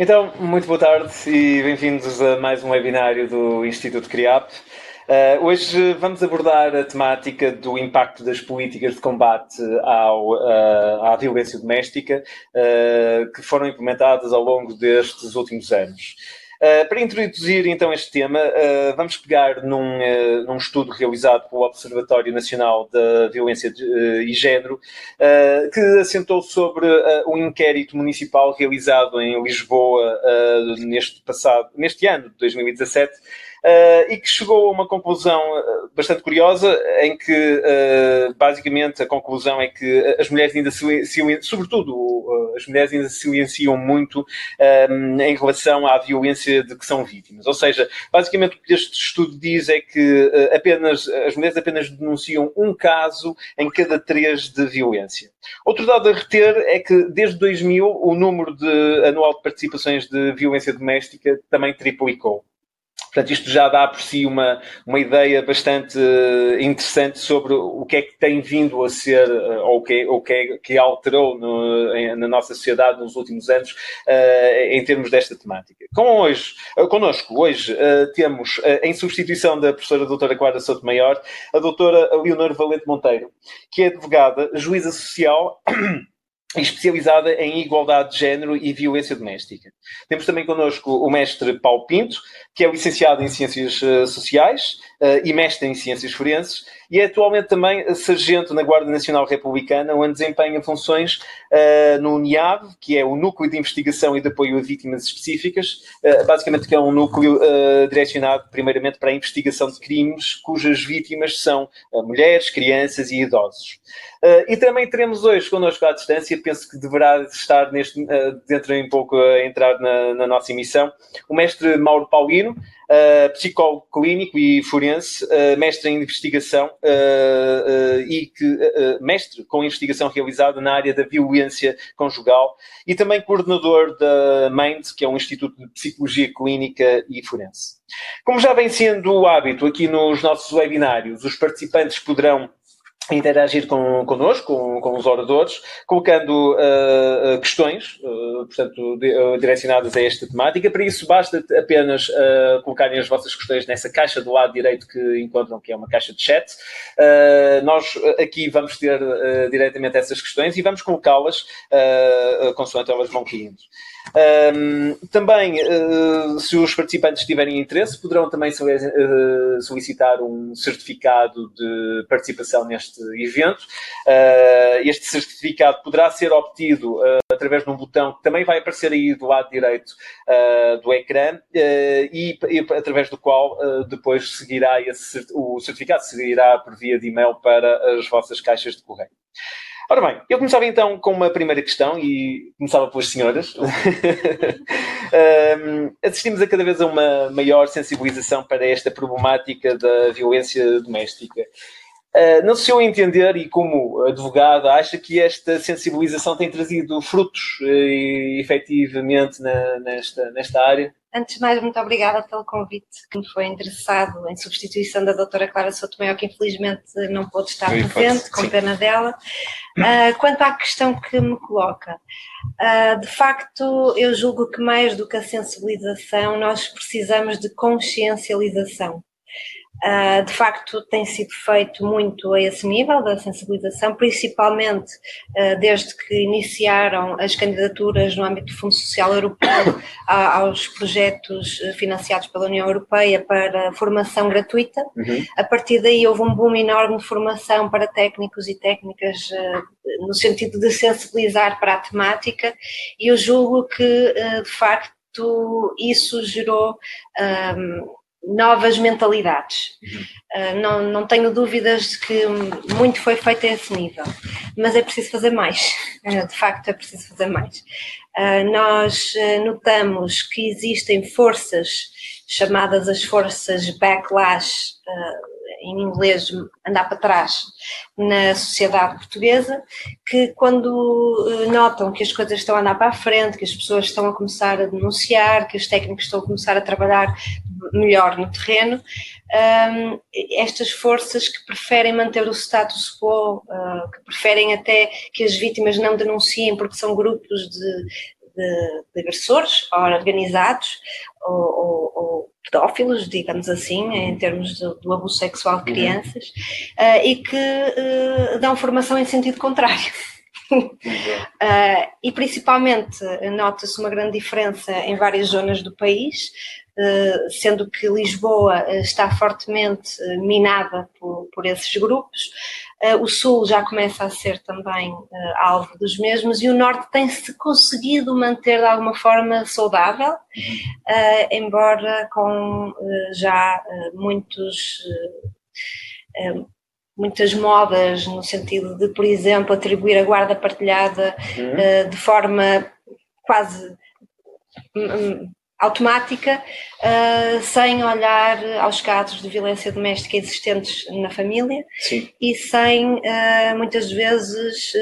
Então, muito boa tarde e bem-vindos a mais um webinário do Instituto CRIAP. Uh, hoje vamos abordar a temática do impacto das políticas de combate ao, uh, à violência doméstica uh, que foram implementadas ao longo destes últimos anos. Uh, para introduzir então este tema, uh, vamos pegar num, uh, num, estudo realizado pelo Observatório Nacional da Violência de, e Género, que assentou sobre um inquérito municipal realizado em Lisboa neste, passado, neste ano de 2017 uh, e que chegou a uma conclusão eh, bastante curiosa, em que uh, basicamente a conclusão é que as mulheres ainda silenciam, sobretudo as mulheres ainda silenciam muito em relação à violência de que são vítimas. Ou seja, basicamente o que este estudo diz é que apenas as mulheres apenas denunciam um caso em cada três de violência. Outro dado a reter é que desde 2000 o número de anual de participações de violência doméstica também triplicou. Portanto, isto já dá por si uma, uma ideia bastante eh, interessante sobre o que é que tem vindo a ser, eh, ou o que, o que, é, que alterou no, em, na nossa sociedade nos últimos anos, uh, em termos desta temática. Com hoje, uh, connosco, hoje, uh, temos, em substituição da professora doutora Clara Souto Maior, a doutora Leonor Valente Monteiro, que é advogada, juíza social especializada em igualdade de género e violência doméstica. Temos também connosco o mestre Paulo Pinto, que é licenciado em Ciências uh, Sociais uh, e mestre em Ciências Forenses, e é atualmente também sargento na Guarda Nacional Republicana, onde desempenha funções uh, no NIAV, que é o Núcleo de Investigação e de Apoio a Vítimas Específicas, basicamente que é um núcleo direcionado primeiramente para a investigação de crimes cujas vítimas são mulheres, crianças e idosos. Uh, e também teremos hoje connosco à distância, penso que deverá estar neste, uh, dentro em pouco a entrar na, na nossa emissão, o mestre Mauro Paulino, uh, psicólogo clínico e forense, mestre em investigação e que, mestre com investigação realizada na área da violência conjugal e também coordenador da MIND, que é um Instituto de Psicologia Clínica e Forense. Como já vem sendo o hábito aqui nos nossos webinários, os participantes poderão interagir com, connosco, com, com os oradores, colocando uh, questões, uh, portanto, de, uh, direcionadas a esta temática. Para isso, basta apenas colocarem as vossas questões nessa caixa do lado direito que encontram, que é uma caixa de chat. nós aqui vamos ter diretamente essas questões e vamos colocá-las consoante elas vão caindo. Um, também, uh, se os participantes tiverem interesse, poderão também uh, solicitar um certificado de participação neste evento. Uh, este certificado poderá ser obtido através de um botão que também vai aparecer aí do lado direito do ecrã e, e, através do qual depois seguirá esse, o certificado seguirá por via de e-mail para as vossas caixas de correio. Ora bem, eu começava então com uma primeira questão e começava pelas senhoras. um, assistimos a cada vez a uma maior sensibilização para esta problemática da violência doméstica. Uh, não sei se eu entender e como advogada acha que esta sensibilização tem trazido frutos uh, efetivamente na, nesta, nesta área? Antes de mais, muito obrigada pelo convite que me foi interessado em substituição da doutora Clara Sotomayor, que infelizmente não pôde estar Sim, presente, com pena dela. Uh, quanto à questão que me coloca, uh, de facto, eu julgo que mais do que a sensibilização, nós precisamos de consciencialização. Uh, de facto, tem sido feito muito a esse nível da sensibilização, principalmente uh, desde que iniciaram as candidaturas no âmbito do Fundo Social Europeu a, aos projetos ah, financiados pela União Europeia para formação gratuita. Uhum. A partir daí houve um boom enorme de formação para técnicos e técnicas uh, no sentido de sensibilizar para a temática, e eu julgo que, de facto, isso gerou um, novas mentalidades. Uhum. Uh, não, não tenho dúvidas de que muito foi feito a esse nível, mas é preciso fazer mais. Uh, de facto, é preciso fazer mais. Uh, nós notamos que existem forças chamadas as forças backlash em inglês, andar para trás na sociedade portuguesa, que quando notam que as coisas estão a andar para a frente, que as pessoas estão a começar a denunciar, que os técnicos estão a começar a trabalhar melhor no terreno, um, estas forças que preferem manter o status quo, uh, que preferem até que as vítimas não denunciem porque são grupos de de, de agressores organizados ou, ou, ou, pedófilos, digamos assim, em termos do, do abuso sexual de uhum. crianças, uhum. e que dão formação em sentido contrário. Uh, e principalmente nota-se uma grande diferença em várias zonas do país, uh, sendo que Lisboa está fortemente minada por, por esses grupos, o Sul já começa a ser também alvo dos mesmos e o Norte tem-se conseguido manter de alguma forma saudável, embora com já muitos muitas modas no sentido de, por exemplo, atribuir a guarda partilhada uhum. uh, de forma quase um, automática, uh, sem olhar aos casos de violência doméstica existentes na família Sim. e sem uh, muitas vezes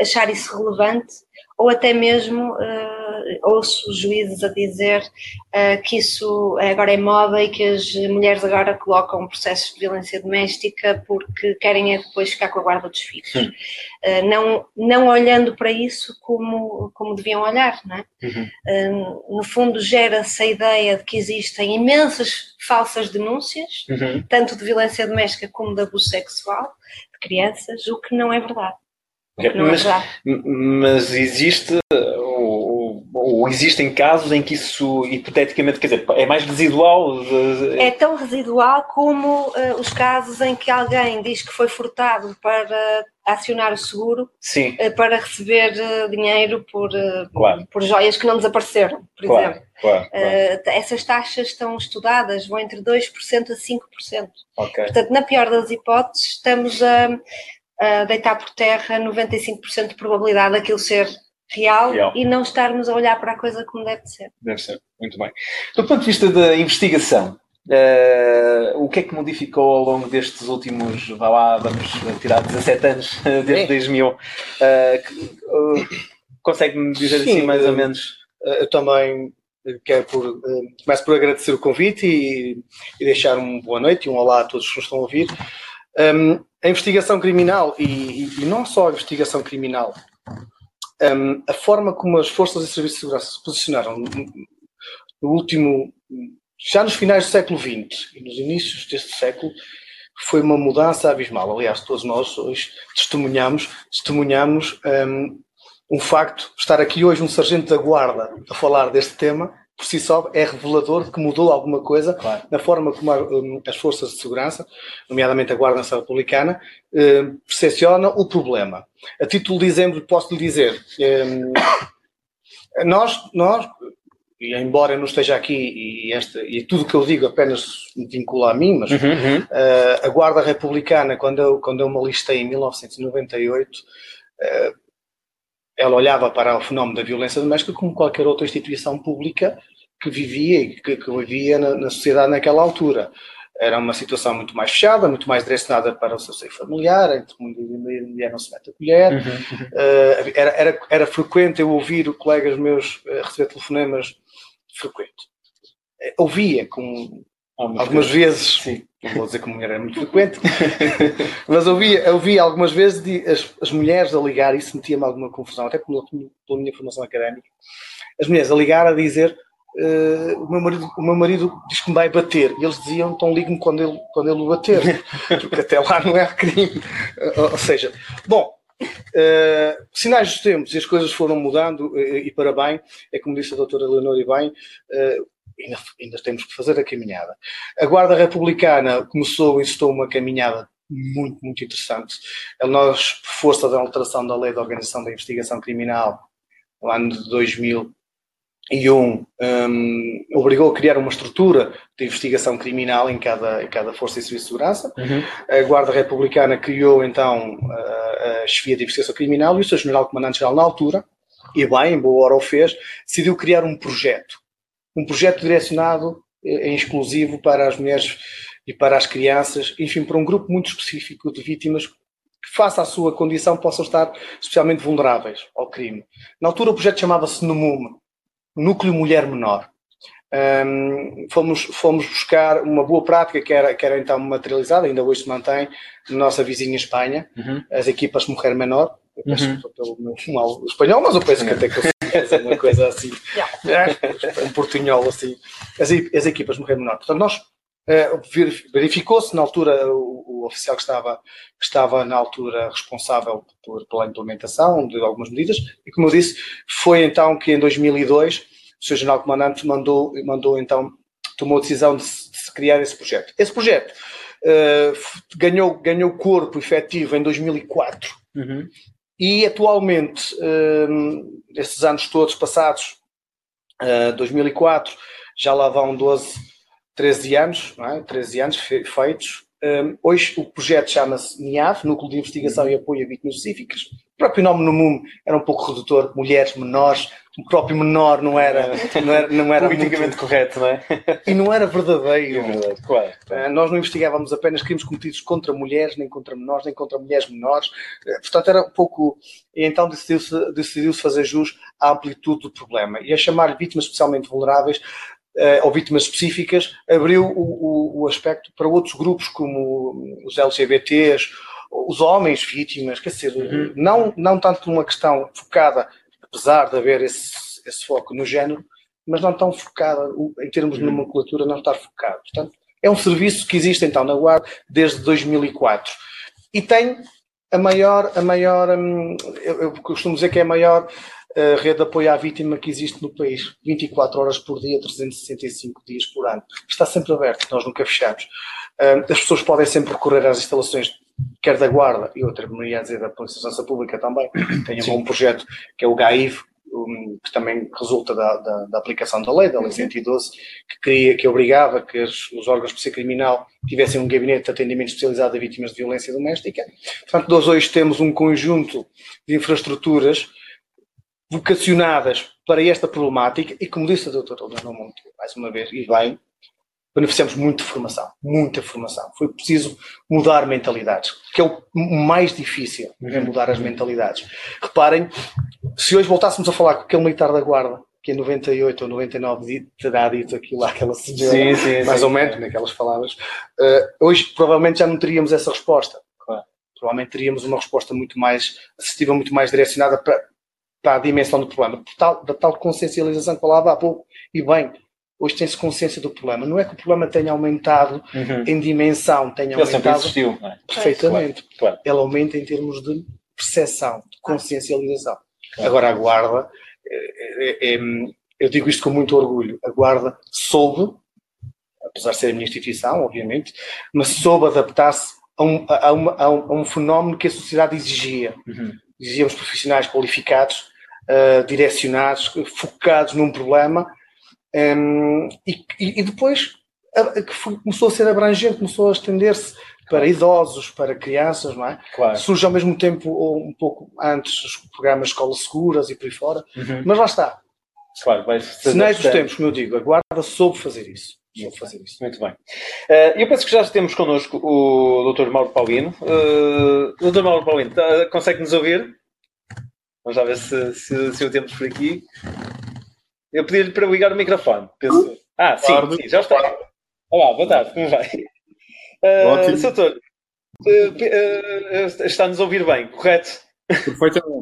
achar isso relevante ou até mesmo uh, ouço juízes a dizer uh, que isso agora é moda e que as mulheres agora colocam processos de violência doméstica porque querem é depois ficar com a guarda dos filhos. Uh, não, não olhando para isso como, como deviam olhar, não é? Uhum. no fundo, gera-se a ideia de que existem imensas falsas denúncias, uhum. tanto de violência doméstica como de abuso sexual de crianças, o que não é verdade. Mas, é mas existe ou, existem casos em que isso hipoteticamente, quer dizer, é mais residual? É tão residual como uh, os casos em que alguém diz que foi furtado para acionar o seguro uh, para receber uh, dinheiro por, claro. por joias que não desapareceram, por claro, exemplo. Claro, essas taxas estão estudadas, vão entre 2% a 5%. Okay. Portanto, na pior das hipóteses, estamos a uh, deitar por terra 95% de probabilidade daquilo ser real, real, e não estarmos a olhar para a coisa como deve ser. Deve ser, muito bem. Do ponto de vista da investigação, uh, o que é que modificou ao longo destes últimos, vá lá, vamos tirar 17 anos, desde é. 2000? Uh, Consegue-me dizer Sim, assim mais ou menos? Eu também quero por, começo por agradecer o convite e, e deixar uma boa noite e um olá a todos que nos estão a ouvir. Um, a investigação criminal, e, e, não só a investigação criminal, um, a forma como as forças e serviços de segurança se posicionaram no último, já nos finais do século XX e nos inícios deste século, foi uma mudança abismal. Aliás, todos nós hoje testemunhamos, testemunhamos um, um facto, estar aqui hoje um sargento da guarda a falar deste tema, por si só é revelador de que mudou alguma coisa claro. na forma como a, um, as forças de segurança, nomeadamente a Guarda Nacional Republicana, percepciona o problema. A título de exemplo, posso lhe dizer, um, nós, nós, e embora eu não esteja aqui e, esta, e tudo o que eu digo apenas me vincula a mim, mas uhum, uhum. Uh, a Guarda Republicana, quando eu, quando eu me alistei em 1998, uh, ela olhava para o fenómeno da violência doméstica como qualquer outra instituição pública que vivia e que, que vivia na, na, sociedade naquela altura. Era uma situação muito mais fechada, muito mais direcionada para o seu seio familiar, entre mulher e mulher não se mete a colher. Uhum, uhum. Uh, era, era, era frequente eu ouvir colegas meus uh, receber telefonemas frequente. Uh, ouvia com algumas vezes, sim, não vou dizer que mulher era muito frequente, mas ouvi, ouvi algumas vezes de, as, as mulheres a ligar, isso metia-me alguma confusão, até pela, pela minha formação académica, as mulheres a ligar a dizer uh, o, meu marido, o meu marido diz que me vai bater, e eles diziam, então ligue-me quando ele, quando ele o bater, porque até lá não é crime. ou seja, bom, Uh, sinais dos tempos e as coisas foram mudando uh, e para bem, é como disse a doutora Leonor e bem, uh, ainda, ainda temos que fazer a caminhada. A Guarda Republicana começou e instou uma caminhada muito, muito interessante. Nós, por força da alteração da Lei de Organização da Investigação Criminal, no ano de 2001, um, obrigou a criar uma estrutura de investigação criminal em cada, em cada força e serviço de segurança. Uhum. A Guarda Republicana criou então a, a chefia de investigação criminal e o seu general comandante-geral na altura, e bem, em boa hora o fez, decidiu criar um projeto um projeto direcionado eh, em exclusivo para as mulheres e para as crianças, enfim, para um grupo muito específico de vítimas que, face à sua condição, possam estar especialmente vulneráveis ao crime. Na altura, o projeto chamava-se NUMUM, Núcleo Mulher Menor. Um, fomos, fomos buscar uma boa prática que era, que era então materializada, ainda hoje se mantém, na nossa vizinha Espanha, uhum. as equipas Mulher Menor. Eu peço uhum. pelo meu mal espanhol, mas eu penso que até que eu uma coisa assim, um portunhol assim. As, as equipas morreram menor. Portanto, nós uh, verificou-se na altura o, o, oficial que estava, que estava na altura responsável por, pela implementação de algumas medidas e, como eu disse, foi então que em 2002 o Sr. General Comandante mandou, mandou então, tomou a decisão de, de se criar esse projeto. Esse projeto uh, ganhou, ganhou corpo efetivo em 2004 uhum. E atualmente, uh, esses anos todos passados, uh, 2004, já lá vão 12, 13 anos, não é? 13 anos feitos. Um, hoje o projeto chama-se NIAV, Núcleo de Investigação e Apoio a Vítimas Específicas. O próprio nome no mundo era um pouco redutor, mulheres menores, o próprio menor não era, não era, não era politicamente muito... correto, não é? E não era verdadeiro. É claro, claro. Uh, nós não investigávamos apenas crimes cometidos contra mulheres, nem contra menores, nem contra mulheres menores. Uh, portanto, era um pouco. E então decidiu-se decidiu fazer jus à amplitude do problema e a chamar vítimas especialmente vulneráveis uh, ou vítimas específicas, abriu o, o, o, aspecto para outros grupos, como os LGBTs, os homens vítimas, quer dizer, uhum. não, não tanto numa questão focada, apesar de haver esse, esse foco no género, mas não tão focada, em termos de uhum. nomenclatura, não estar focado. Portanto, é um serviço que existe então na Guarda desde 2004 e tem a maior, a maior, hum, eu, eu costumo dizer que é a maior a rede de apoio à vítima que existe no país, 24 horas por dia, 365 dias por ano. Está sempre aberto, nós nunca fechamos. As pessoas podem sempre recorrer às instalações, quer da Guarda e outra, me ia dizer, da Polícia de Segurança Pública também. Tem um projeto que é o GAIV, que também resulta da, da, da, aplicação da lei, da lei 112, que, queria, que obrigava que os, os órgãos de polícia criminal tivessem um gabinete de atendimento especializado a vítimas de violência doméstica. Portanto, nós hoje temos um conjunto de infraestruturas vocacionadas para esta problemática e, como disse a doutora Leonor mais uma vez, e bem, beneficiamos muito de formação, muita formação. Foi preciso mudar mentalidades, que é o mais difícil, é mudar as mentalidades. Reparem, se hoje voltássemos a falar com aquele militar da guarda, que em 98 ou 99 terá dito aquilo àquela senhora, sim, sim, mais sim, ou menos, naquelas palavras, uh, hoje provavelmente já não teríamos essa resposta. Claro. Provavelmente teríamos uma resposta muito mais assistiva, muito mais direcionada para, para a dimensão do problema, tal, da tal consciencialização que falava há pouco. E bem, hoje tem-se consciência do problema. Não é que o problema tenha aumentado uhum. em dimensão, tenha Ele aumentado. Existiu, é? Perfeitamente. Claro, claro. Ele aumenta em termos de percepção, de consciencialização. Claro. Agora, a Guarda, é, é, é, eu digo isto com muito orgulho, a Guarda soube, apesar de ser a minha instituição, obviamente, mas soube adaptar-se a um, a, uma, a, um, a um, fenómeno que a sociedade exigia. Uhum dizíamos profissionais qualificados, uh, direcionados, focados num problema, um, e, e, depois a, que foi, começou a ser abrangente, começou a estender-se para idosos, para crianças, não é? Claro. Surge ao mesmo tempo, ou um pouco antes, os programas de escolas seguras e por aí fora, uhum. mas lá está. Claro, vai Sinais dos tempos, como eu digo, a Guarda soube fazer isso. Soube fazer isso. Muito bem. Uh, eu penso que já temos connosco o Dr. Mauro Paulino. Uh, Dr. Mauro Paulino, tá, consegue nos ouvir? Vamos lá ver se, se, se o temos por aqui. Eu pedi-lhe para ligar o microfone. Penso... Ah, sim, sim, já está. Olá, boa tarde, como vai? Uh, Ótimo. Doutor, uh, uh, está-nos a ouvir bem, correto? Perfeitamente.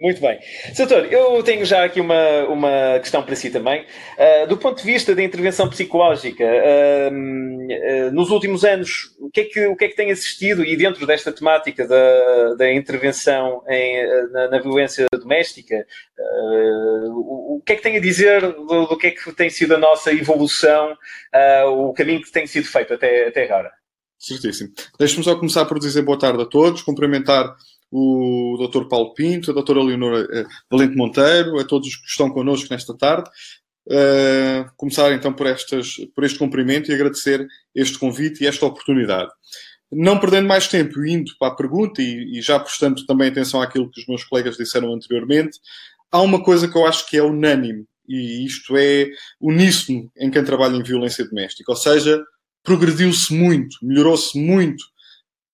Muito bem. Doutor, eu tenho já aqui uma, uma questão para si também. Uh, do ponto de vista da intervenção psicológica, uh, uh, nos últimos anos, o que, é que, o que é que tem assistido, e dentro desta temática da, da intervenção em, na, na, violência doméstica, o, o, que é que tem a dizer do, do, que é que tem sido a nossa evolução, o caminho que tem sido feito até, até agora? Certíssimo. Deixe-me só começar por dizer boa tarde a todos, cumprimentar o Dr. Paulo Pinto, a Dra. Leonora uh, Valente Monteiro, a todos os que estão connosco nesta tarde. Uh, começar então por, estas, por este cumprimento e agradecer este convite e esta oportunidade. Não perdendo mais tempo, indo para a pergunta e, e já prestando também atenção àquilo que os meus colegas disseram anteriormente, há uma coisa que eu acho que é unânime, e isto é uníssono em quem trabalha em violência doméstica, ou seja, progrediu-se muito, melhorou-se muito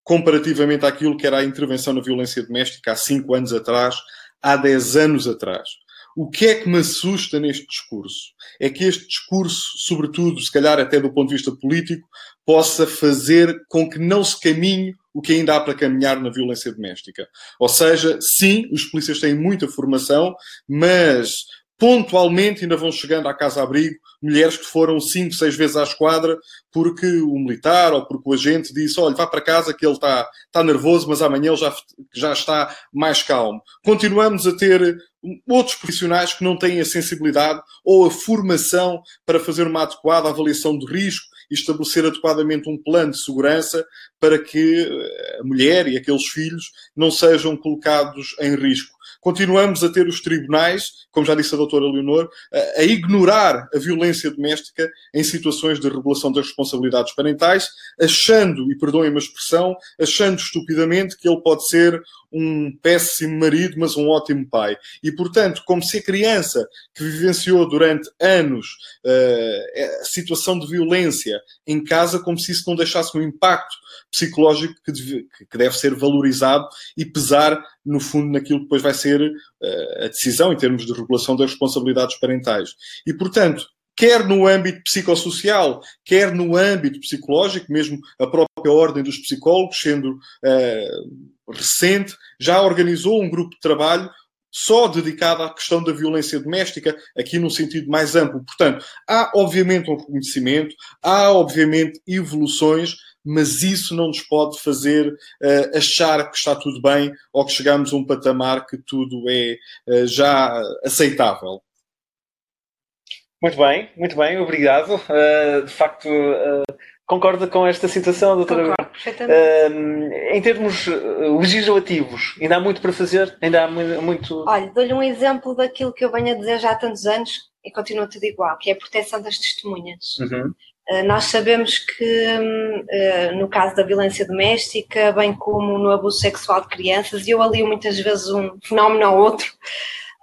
comparativamente àquilo que era a intervenção na violência doméstica há 5 anos atrás, há 10 anos atrás. O que é que me assusta neste discurso? É que este discurso, sobretudo, se calhar até do ponto de vista político, possa fazer com que não se caminhe o que ainda há para caminhar na violência doméstica. Ou seja, sim, os polícias têm muita formação, mas pontualmente ainda vão chegando à casa-abrigo mulheres que foram cinco, seis vezes à esquadra porque o militar ou porque o agente disse: olha, vá para casa que ele está, está nervoso, mas amanhã ele já, já está mais calmo. Continuamos a ter outros profissionais que não têm a sensibilidade ou a formação para fazer uma adequada avaliação de risco e estabelecer adequadamente um plano de segurança para que a mulher e aqueles filhos não sejam colocados em risco continuamos a ter os tribunais, como já disse a doutora Leonor, a, a ignorar a violência doméstica em situações de regulação das responsabilidades parentais, achando, e perdoem-me a expressão, achando estupidamente que ele pode ser um péssimo marido, mas um ótimo pai. E, portanto, como se a criança que vivenciou durante anos uh, a situação de violência em casa, como se isso não deixasse um impacto psicológico que deve, que deve ser valorizado e pesar, no fundo, naquilo que depois vai ser uh, a decisão em termos de regulação das responsabilidades parentais. E, portanto, quer no âmbito psicossocial, quer no âmbito psicológico, mesmo a própria Ordem dos Psicólogos, sendo uh, recente, já organizou um grupo de trabalho só dedicado à questão da violência doméstica, aqui num sentido mais amplo. Portanto, há obviamente um reconhecimento, há obviamente evoluções, mas isso não nos pode fazer uh, achar que está tudo bem ou que chegamos a um patamar que tudo é uh, já aceitável. Muito bem, muito bem, obrigado. Uh, de facto, concorda com esta situação, doutora? Concordo, perfeitamente. em termos legislativos, ainda há muito para fazer? Ainda há muito. Olha, dou-lhe um exemplo daquilo que eu venho a dizer já há tantos anos e continua tudo igual, que é a proteção das testemunhas. Uhum. Eh, nós sabemos que, eh, no caso da violência doméstica, bem como no abuso sexual de crianças, e eu alio muitas vezes um fenómeno ao outro,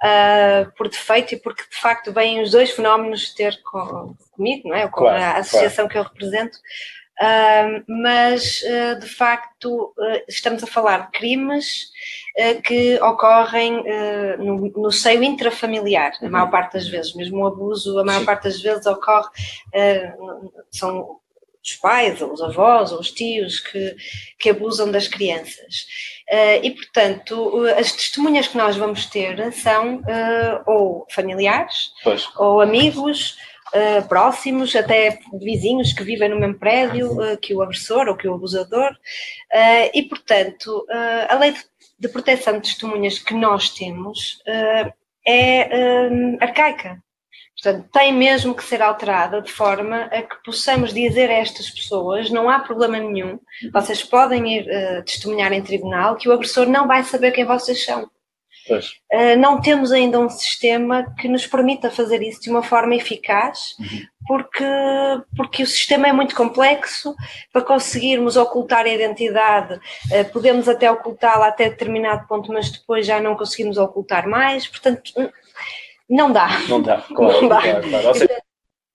uh, por defeito e porque de facto vêm os dois fenómenos ter com, comigo, não é? Com claro, a associação claro. que eu represento. Uh, mas uh, de facto estamos a falar de crimes que ocorrem no, no, seio intrafamiliar, a maior parte das vezes, mesmo o abuso, a maior Sim. parte das vezes ocorre, são os pais, ou os avós, ou os tios que, que abusam das crianças. E, portanto, as testemunhas que nós vamos ter são ou familiares, pois. ou amigos, Uh, próximos, até vizinhos que vivem no mesmo prédio uh, que o agressor ou que o abusador. Uh, e, portanto, a lei de de proteção de testemunhas que nós temos é arcaica. Portanto, tem mesmo que ser alterada de forma a que possamos dizer a estas pessoas: não há problema nenhum, vocês podem ir uh, testemunhar em tribunal, que o agressor não vai saber quem vocês são. Uh, não temos ainda um sistema que nos permita fazer isso de uma forma eficaz, uhum. porque, porque o sistema é muito complexo. Para conseguirmos ocultar a identidade, uh, podemos até ocultá-la até determinado ponto, mas depois já não conseguimos ocultar mais. Portanto, não dá. Não dá, claro. Não dá. Claro, claro. Ou, seja...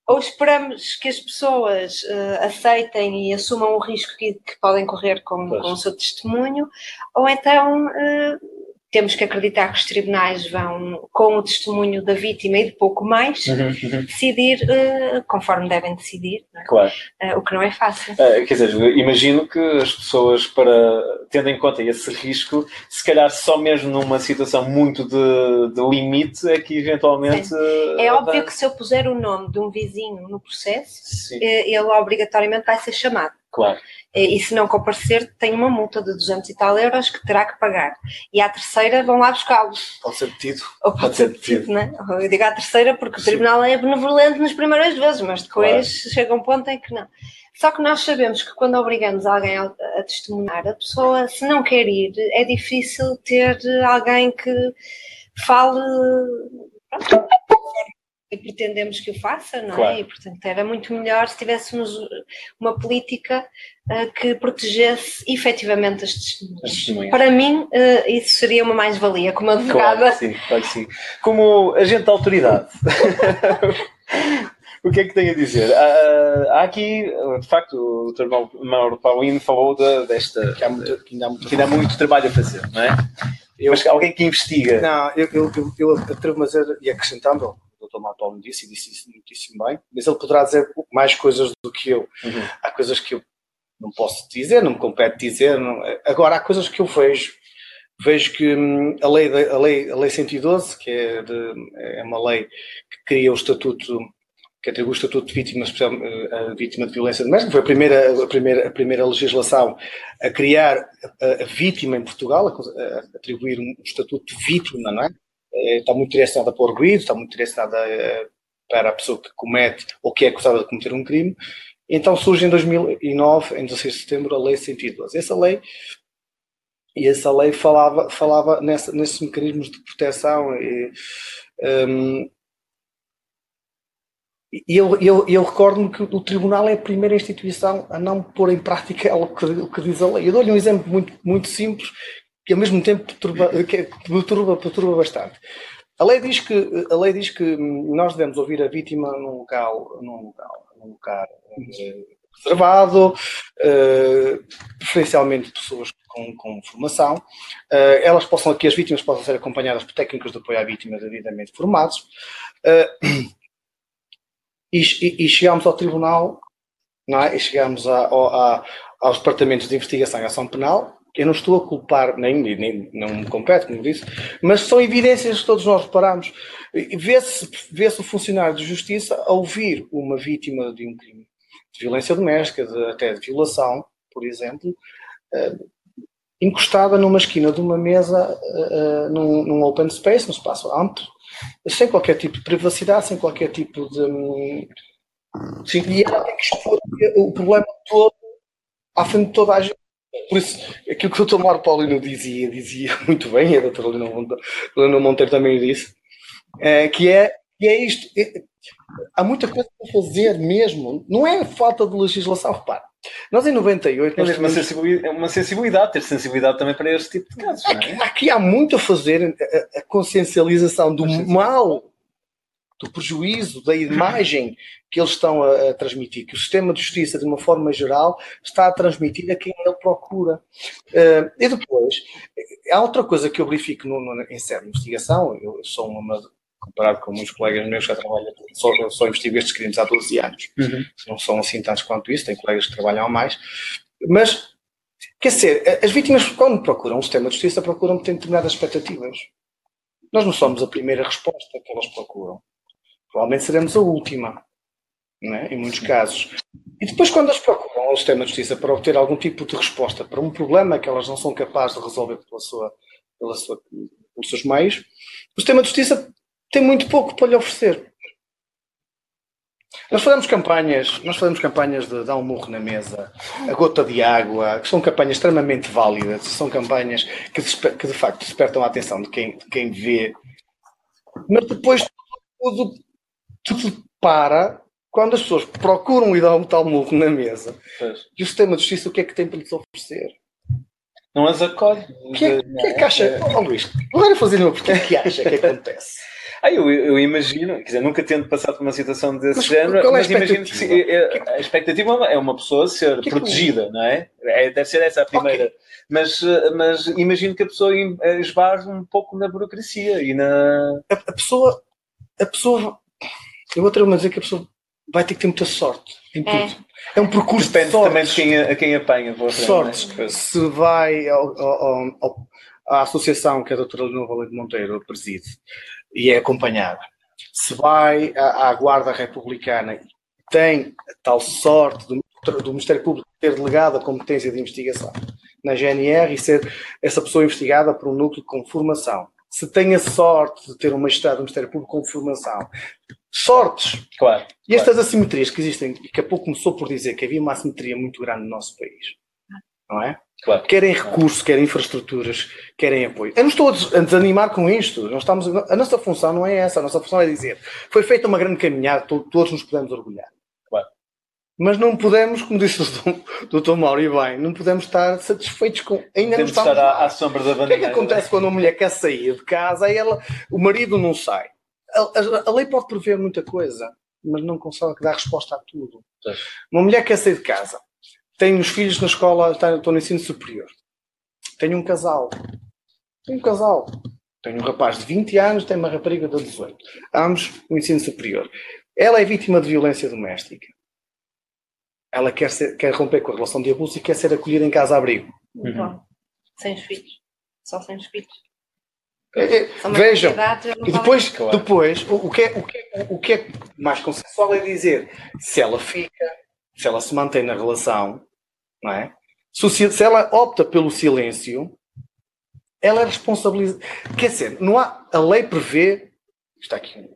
ou esperamos que as pessoas uh, aceitem e assumam o risco que, que podem correr com, com o seu testemunho, ou então temos que acreditar que os tribunais vão, com o testemunho da vítima e de pouco mais, uhum, uhum. decidir uh, conforme devem decidir. É? Claro. Uh, o que não é fácil. Uh, quer dizer, imagino que as pessoas, para tendo em conta esse risco, se calhar só mesmo numa situação muito de, de limite é que eventualmente. É óbvio que se eu puser o nome de um vizinho no processo, ele obrigatoriamente vai ser chamado. Claro. E se não comparecer, tem uma multa de 200 e tal euros que terá que pagar. E à terceira vão lá buscá-los. Pode ser detido. Ou pode, pode ser detido, detido, né? Eu digo à terceira porque Sim. o tribunal é benevolente nas primeiras vezes, mas depois claro. chega um ponto em que não. Só que nós sabemos que quando obrigamos alguém a, a testemunhar, a pessoa, se não quer ir, é difícil ter alguém que fale. Pronto, e pretendemos que o faça, não é? claro. é? E, portanto, era muito melhor se tivéssemos uma política uh, que protegesse efetivamente as testemunhas. Para mim, uh, isso seria uma mais-valia como advogada. Claro, sim, claro sim. Como agente da autoridade. o que é que tem a dizer? Uh, há aqui, de facto, o Dr. Mauro Paulino falou de, desta. Que, há muito, que, ainda há muito, que ainda há muito trabalho a fazer, não é? Eu, Mas alguém que investiga. Não, eu, eu, eu, eu atrevo-me a dizer, e acrescentando, o Dr. Mato me disse, e disse isso muitíssimo bem, mas ele poderá dizer mais coisas do que eu. Uhum. Há coisas que eu não posso dizer, não me compete dizer. Não... Agora, há coisas que eu vejo. Vejo que hum, a lei, a lei, a lei 112, que é, de, é uma lei que cria o estatuto que atribui o estatuto de vítima, eh, a vítima de violência doméstica, foi a primeira, a primeira, a primeira legislação a criar a, a vítima em Portugal, a, a, atribuir um estatuto de vítima, não é? Eh, está muito direcionada para o arguido, está muito direcionada eh, para a pessoa que comete ou que é acusada de cometer um crime. Então surge em 2009, em 16 de setembro, a Lei 112. Essa lei e essa lei falava, falava nessa, nesses mecanismos de proteção e, um, e eu, eu, eu recordo-me que o Tribunal é a primeira instituição a não pôr em prática o que, o que diz a lei. Eu dou-lhe um exemplo muito, muito simples, que ao mesmo tempo perturba, que perturba, perturba bastante. A lei, diz que, a lei diz que nós devemos ouvir a vítima num local, num local, num local eh, reservado, uh, preferencialmente pessoas com, com formação. Uh, elas possam, que as vítimas possam ser acompanhadas por técnicos de apoio à vítima devidamente formados. Uh, e, e, e chegámos ao tribunal, não é? E chegámos a, a, aos departamentos de investigação e ação penal. Eu não estou a culpar, nem, nem não me compete, como disse, mas são evidências que todos nós reparamos. Vê-se vê o funcionário de justiça a ouvir uma vítima de um crime de violência doméstica, de, até de violação, por exemplo, uh, encostada numa esquina de uma mesa, uh, num, num open space, num espaço amplo, sem qualquer tipo de privacidade, sem qualquer tipo de. Sim. E ela tem que expor o problema todo à frente de toda a gente. Por isso, aquilo que o Dr. Mauro Paulino dizia, dizia muito bem, e a doutora Helena Monteiro também disse, é, que, é, que é isto. É, há muita coisa para fazer mesmo. Não é falta de legislação, repare. Nós em 98. Nós uma, sensibilidade, uma sensibilidade, ter sensibilidade também para este tipo de casos. Aqui, é? aqui há muito a fazer a, a consciencialização do mal, do prejuízo, da imagem que eles estão a, a, transmitir, que o sistema de justiça, de uma forma geral, está a transmitir a quem ele procura. Uh, e depois, há outra coisa que eu verifico no, no, em série de investigação, eu sou uma comparado com muitos colegas meus que já trabalham, só, só investigo estes crimes há 12 anos. Uhum. Não são assim tantos quanto isso, tem colegas que trabalham mais. Mas, quer dizer, as vítimas, quando procuram um sistema de justiça, procuram ter determinadas expectativas. Nós não somos a primeira resposta que elas procuram. Provavelmente seremos a última, é? em muitos casos. E depois, quando elas procuram o sistema de justiça para obter algum tipo de resposta para um problema que elas não são capazes de resolver pela sua, pela sua, pelos seus meios, o sistema de justiça tem muito pouco para lhe oferecer. Nós fazemos campanhas, nós fazemos campanhas de dar um murro na mesa, a gota de água, que são campanhas extremamente válidas, são campanhas que, que de facto despertam a atenção de quem, de quem vê, mas depois tudo, tudo para quando as pessoas procuram ir dar um tal murro na mesa. Pois. E o sistema de justiça o que é que tem para lhes oferecer? Não as acolhe. O que, é, que, é que acha, é. oh, Luís, agora fazer uma pergunta, o que é que acha que acontece? Ah, eu, eu imagino, quer dizer, nunca tendo passado por uma situação desse mas, género, é mas imagino que se, é, a expectativa é uma pessoa ser que protegida, não é? é? Deve ser essa a primeira. Okay. Mas, mas imagino que a pessoa esbarre um pouco na burocracia e na. A, a pessoa. A pessoa. Eu vou ter a dizer que a pessoa vai ter que ter muita sorte em é. tudo. É, um percurso Depende de também de quem, a quem apanha. Vou sorte. Né? Se vai ao, ao, ao, à associação que a doutora Leonor Valente Monteiro preside e é acompanhada. Se vai à, à Guarda Republicana tem a tal sorte do, do, Ministério Público ter delegado a competência de investigação na GNR e ser essa pessoa investigada por um núcleo com formação. Se tem a sorte de ter um magistrado do Ministério Público com formação, sortes. Claro. E estas claro. assimetrias que existem, e que há pouco começou por dizer que havia uma assimetria muito grande no nosso país, não é? Claro. Querem recursos, querem infraestruturas, querem apoio. Eu não estou a desanimar com isto. Nós estamos, a nossa função não é essa. A nossa função é dizer foi feita uma grande caminhada, todos nos podemos orgulhar. Mas não podemos, como disse o Dr. Mauro e bem, não podemos estar satisfeitos com. Ainda podemos não estar à, à, sombra da bandeira. O que é que acontece quando uma mulher quer sair de casa e ela, o marido não sai? A, a, a lei pode prever muita coisa, mas não consegue dar resposta a tudo. Sim. Uma mulher quer sair de casa tenho os filhos na escola, estou no ensino superior. Tenho um casal. Tenho um casal. Tenho um rapaz de 20 anos, tenho uma rapariga de 18. Ambos no ensino superior. Ela é vítima de violência doméstica. Ela quer, ser, quer romper com a relação de abuso e quer ser acolhida em casa-abrigo. Uhum. Sem os filhos. Só sem os filhos. É, é, vejam, e depois, claro. depois o, o, que é, o, que é, o que é mais consensual é dizer se ela fica, se ela se mantém na relação, não é? Se, se ela opta pelo silêncio, ela é responsabilizada. Quer dizer, não há, a lei prevê, está aqui,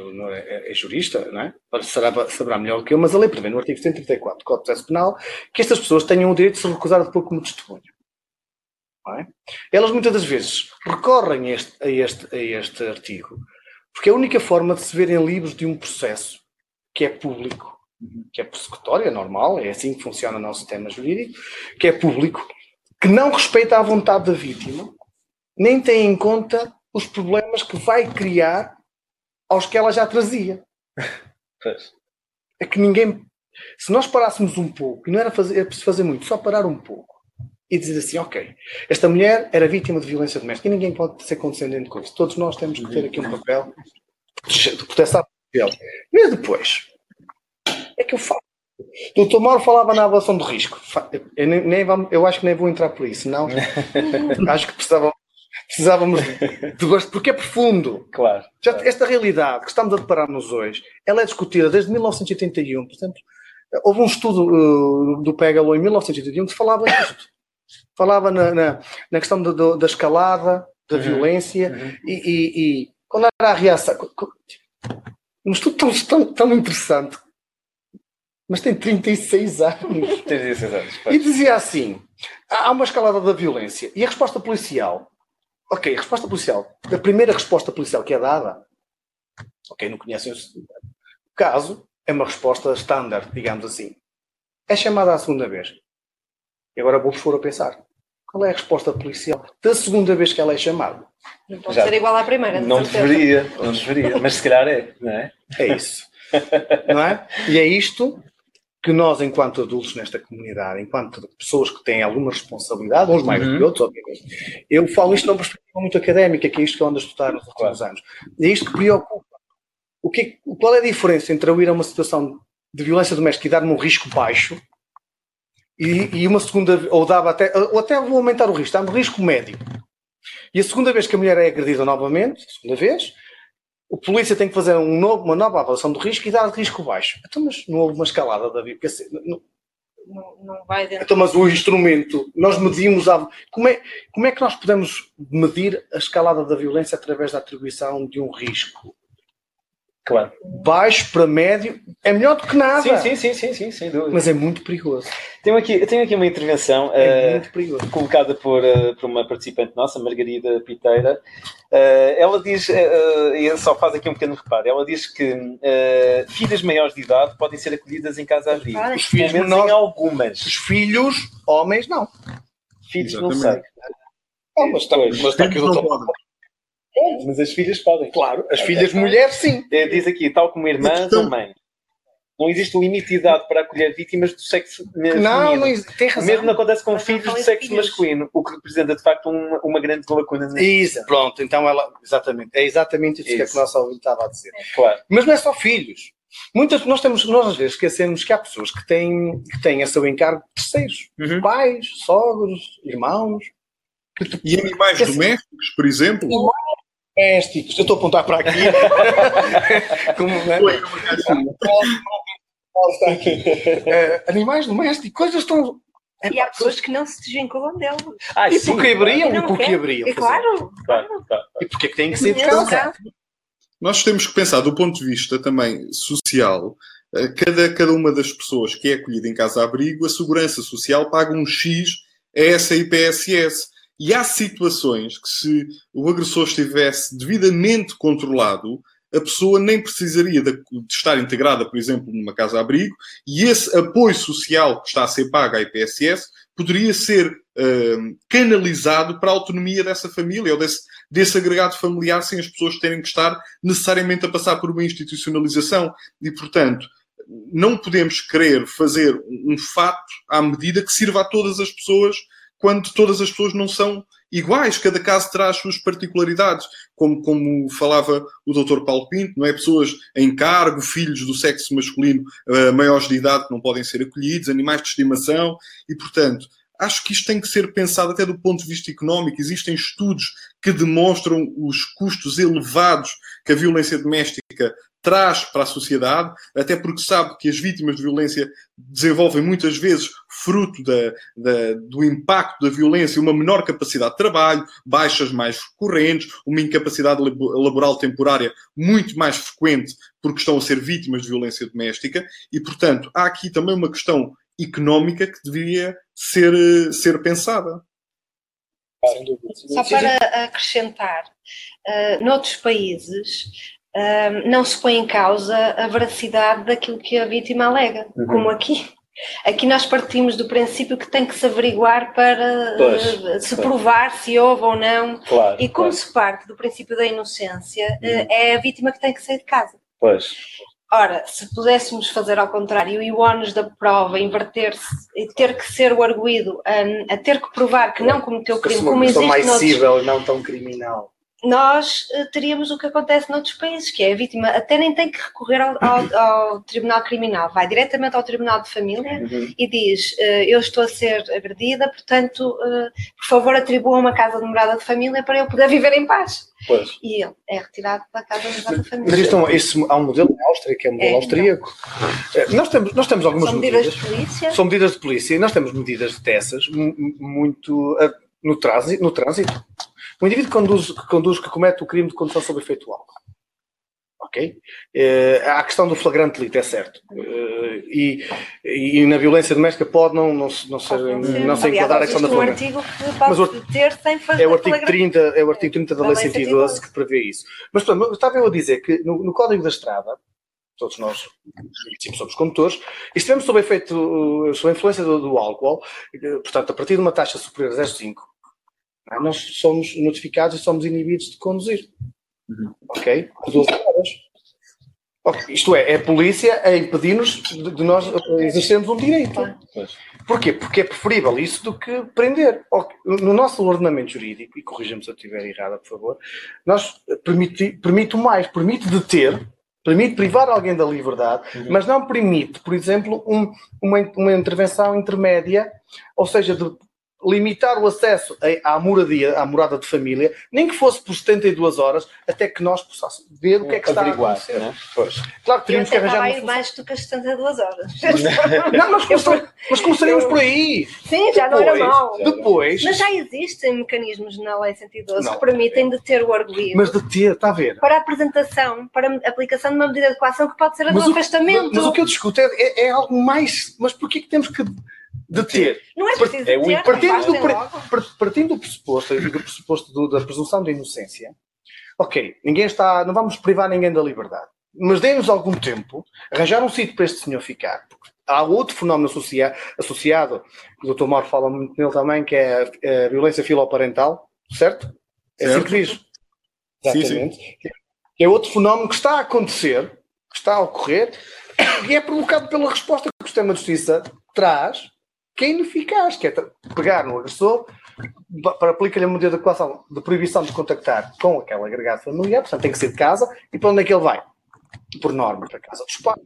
o é, é, é, jurista, não é? Saberá, saberá melhor do que eu, mas a lei prevê no artigo 134 do Código de Processo Penal que estas pessoas tenham o direito de se recusar a depor como testemunho. É? Elas muitas das vezes recorrem a este, a, este, a este artigo porque é a única forma de se verem livres de um processo que é público, que é persecutório, é normal, é assim que funciona o nosso sistema jurídico, que é público, que não respeita a vontade da vítima, nem tem em conta os problemas que vai criar aos que ela já trazia. É que ninguém. Se nós parássemos um pouco, e não era fazer, é preciso fazer muito, só parar um pouco e dizer assim: ok, esta mulher era vítima de violência doméstica e ninguém pode ser condescendente com isso. Todos nós temos que ter aqui um papel de proteção dele. Mas depois, é que eu falo. O doutor Mauro falava na avaliação do risco. Eu, nem, nem, eu acho que nem vou entrar por isso, não. acho que precisava, precisávamos de gosto, porque é profundo. Claro. Já, esta realidade que estamos a deparar-nos hoje, ela é discutida desde 1981. Por exemplo, houve um estudo uh, do PEGALO em 1981 que falava disto. Falava na, na, na questão da escalada, da uhum. violência, uhum. E, e, e, qual era a reação. Um estudo tão, tão, tão interessante, mas tem 36 anos. 36 anos. E dizia assim: há uma escalada da violência e a resposta policial Ok, a resposta policial. A primeira resposta policial que é dada, ok, não conhecem o caso, é uma resposta standard, digamos assim. É chamada a segunda vez. E agora vou pôr a pensar. Qual é a resposta policial da segunda vez que ela é chamada? Não pode Já, ser igual à primeira. Não deveria, não deveria, mas se calhar é, não é? É isso. não é? E é isto que nós, enquanto adultos nesta comunidade, enquanto pessoas que têm alguma responsabilidade, uns mais uhum. do que outros, obviamente, eu falo isto numa perspectiva muito académica, que é isto que eu ando a estudar nos últimos claro. anos. É isto que preocupa. O que, qual é a diferença entre eu ir a uma situação de violência doméstica e dar-me um risco baixo e, e, uma segunda, ou dava até, ou até vou aumentar o risco, dá-me risco médio. E a segunda vez que a mulher é agredida novamente, segunda vez, o polícia tem que fazer um novo, uma nova avaliação do risco e dar risco baixo. Então, mas não houve uma escalada da vida. Não, não, não vai dentro. Então, mas o instrumento, nós medimos a, como, é, como é que nós podemos medir a escalada da violência através da atribuição de um risco? Claro. Baixo para médio é melhor do que nada. Sim, sim, sim, sim, sim sem dúvida. Mas é muito perigoso. Tenho aqui, tenho aqui uma intervenção é uh, colocada por, uh, por uma participante nossa, Margarida Piteira. Uh, ela diz, e só faz aqui um pequeno reparo, ela diz que filhas maiores de idade podem ser acolhidas em casa abrigo. Os filhos menores, em algumas. Os filhos, homens, não. Filhos, Exatamente. não sei. Não, mas está, mas está aqui o doutor. Mas as filhas podem. Claro, as filhas mulheres sim. É, diz aqui, tal como irmãs então, ou mães. Não existe limite de idade para acolher vítimas do sexo feminino. Não, não existe. Tem razão. Mesmo acontece com filhos do sexo filhos. masculino, o que representa de facto uma, uma grande lacuna. Isso, pronto, então ela, exatamente, é exatamente isso, isso. que a nossa ouvinte estava a dizer. Claro. Mas não é só filhos. Muitas, nós temos, nós às vezes esquecemos que há pessoas que têm, que têm a seu encargo terceiros, uhum. pais, sogros, irmãos. Que, e animais domésticos, por exemplo? Domésticos. Eu estou a apontar para aqui. Como, né? uh, animais domésticos, coisas tão. E há pessoas que não se desvinculam dele. Ah, e sim, porque abriam? E porque abriam? E claro, claro. E porque é que têm que ser descansados? Nós temos que pensar do ponto de vista também social. Eh, cada, cada uma das pessoas que é acolhida em casa-abrigo, a Segurança Social paga um X a essa IPSS. E há situações que, se o agressor estivesse devidamente controlado, a pessoa nem precisaria de, estar integrada, por exemplo, numa casa-abrigo, e esse apoio social que está a ser pago à IPSS poderia ser uh, canalizado para a autonomia dessa família ou desse, desse agregado familiar sem as pessoas terem que estar necessariamente a passar por uma institucionalização. E, portanto, não podemos querer fazer um fato à medida que sirva a todas as pessoas quando todas as pessoas não são iguais, cada caso traz suas particularidades, como, como falava o Dr. Paulo Pinto, não é? Pessoas em cargo, filhos do sexo masculino uh, maiores de idade que não podem ser acolhidos, animais de estimação, e portanto, acho que isto tem que ser pensado até do ponto de vista económico. Existem estudos que demonstram os custos elevados que a violência doméstica traz para a sociedade, até porque sabe que as vítimas de violência desenvolvem muitas vezes, fruto da, da, do impacto da violência, uma menor capacidade de trabalho, baixas mais recorrentes, uma incapacidade laboral temporária muito mais frequente porque estão a ser vítimas de violência doméstica e, portanto, há aqui também uma questão económica que deveria ser, ser pensada. Só para acrescentar, uh, noutros países uh, não se põe em causa a veracidade daquilo que a vítima alega, uhum. como aqui. Aqui nós partimos do princípio que tem que se averiguar para pois, uh, se pois. provar se houve ou não. Claro, e como claro. se parte do princípio da inocência, uhum. é a vítima que tem que sair de casa. Pois. Ora, se pudéssemos fazer ao contrário e o ónus da prova inverter-se e ter que ser o arguído a, a ter que provar que não cometeu crime, como existe mais cível e não tão criminal nós uh, teríamos o que acontece noutros países, que é a vítima até nem tem que recorrer ao, ao, ao Tribunal Criminal, vai diretamente ao Tribunal de Família uhum. e diz: uh, Eu estou a ser agredida, portanto, uh, por favor, atribua uma casa de morada de família para eu poder viver em paz. Pois. E ele é retirado da casa de morada de família. Mas isto, é esse, há um modelo na Áustria, que é um modelo é, austríaco. Nós temos, nós temos algumas São medidas. medidas de polícia. São medidas de polícia e nós temos medidas dessas muito no trânsito. No trânsito o indivíduo que conduz, que conduz, que comete o crime de condução sob efeito álcool. Ok? Uh, há a questão do flagrante delito, é certo. Uh, e, e, na violência doméstica pode não, não, não ser, não ser enquadrar a questão da flagrante. Um artigo que pode Mas o, ter sem fazer é o artigo 30, é o artigo 30 da Lei 112 que prevê isso. Mas portanto, estava eu a dizer que no, no Código da Estrada, todos nós somos condutores, e estivemos sob efeito, sob a influência do, do álcool, portanto, a partir de uma taxa superior a 0,5, ah, nós somos notificados e somos inibidos de conduzir. Uhum. Ok? 12 horas. Okay. Isto é, é a polícia a impedir-nos de, de, nós exercermos um direito. Porquê? Porque é preferível isso do que prender. No nosso ordenamento jurídico, e corrija-me se eu estiver errada, por favor, nós permite, permite mais, permite deter, permite privar alguém da liberdade, uhum. mas não permite, por exemplo, um, uma, uma intervenção intermédia, ou seja, de limitar o acesso à moradia, à morada de família, nem que fosse por 72 horas, até que nós possamos ver o que é que está a acontecer. Né? Pois. Claro que teríamos que arranjar. Uma mais do que as 72 horas. não, mas, começar, mas começaríamos por aí. Sim, já depois, não era mal. Depois. Mas já existem mecanismos na Lei 112 não, que permitem deter o arguído. Mas deter, está a ver? Para a apresentação, para a aplicação de uma medida de coação que pode ser a do afastamento. Mas, mas, o que eu discuto é, é, é algo mais. Mas porquê que temos que de ter. Não é preciso é ter, partindo, do, partindo do pressuposto, do pressuposto do, da presunção de inocência, ok, ninguém está, não vamos privar ninguém da liberdade, mas dê-nos algum tempo, arranjar um sítio para este senhor ficar. Há outro fenómeno associado, associado o Dr. Mauro fala muito nele também, que é a, a violência filoparental, certo? É assim que diz. Exatamente. Sim, sim. É outro fenómeno que está a acontecer, que está a ocorrer, e é provocado pela resposta que o sistema de justiça traz que é ineficaz, que é pegar no agressor para aplicar-lhe uma medida de coação de proibição de contactar com aquele agregado familiar, portanto tem que ser de casa, e para onde é que ele vai? Por norma, para casa dos pais.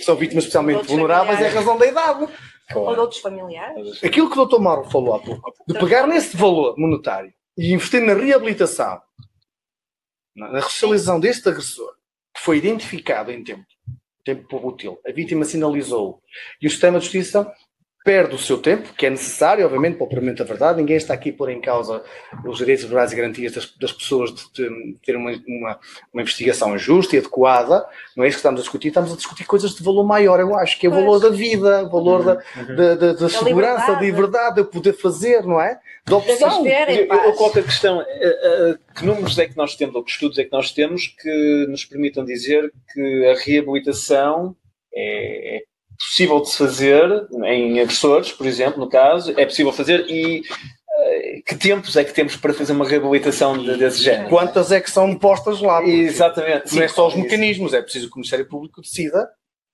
São vítimas especialmente vulneráveis é a razão da idade. Claro. Ou de outros familiares. Aquilo que o Dr. Mauro falou há pouco, de pegar nesse valor monetário e investir na reabilitação, na resocialização deste agressor, que foi identificado em tempo, tempo útil, a vítima sinalizou, e o sistema de justiça perde o seu tempo, que é necessário, obviamente, para o provimento da verdade. Ninguém está aqui a pôr em causa os direitos, verdades e garantias das, das pessoas de, de ter uma, uma, uma, investigação justa e adequada. Não é isso que estamos a discutir. Estamos a discutir coisas de valor maior, eu acho, que é o valor da vida, o valor da, uhum. da, da, da segurança, da liberdade, de poder fazer, não é? Da opção. Eu, eu coloco a questão, eh, eh, que números é que nós temos, ou que estudos é que nós temos que nos permitam dizer que a reabilitação é, é possível de se fazer em agressores, por exemplo, no caso, é possível fazer e uh, que tempos é que temos para fazer uma reabilitação de, desse género? Quantas é que são postas lá? Exatamente. Não é só os mecanismos, é preciso que o Ministério Público decida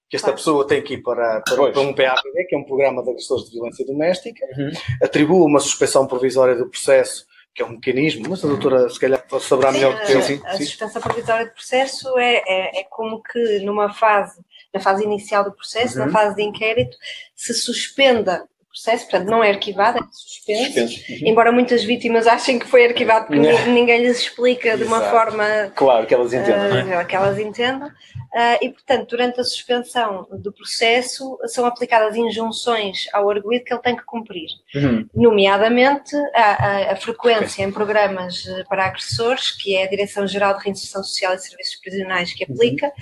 que esta pessoa tem que ir para, para, para um PAPD, que é um programa de agressores de violência doméstica, uhum. atribua uma suspensão provisória do processo que é um mecanismo, mas a doutora se calhar saberá melhor que eu. Sim, a suspensão provisória de processo é, é, é, como que numa fase, na fase inicial do processo, uhum. na fase de inquérito, se suspenda processo, portanto não é arquivado, é suspenso, suspenso. Uhum. embora muitas vítimas achem que foi arquivado porque ninguém lhes explica de uma forma claro que elas entendam, uh, é? que elas entendam. Uh, e portanto durante a suspensão do processo são aplicadas injunções ao arguido que ele tem que cumprir, uhum. nomeadamente a, a, a frequência okay. em programas para agressores, que é a Direção-Geral de Reinserção Social e Serviços Prisionais que aplica, uhum.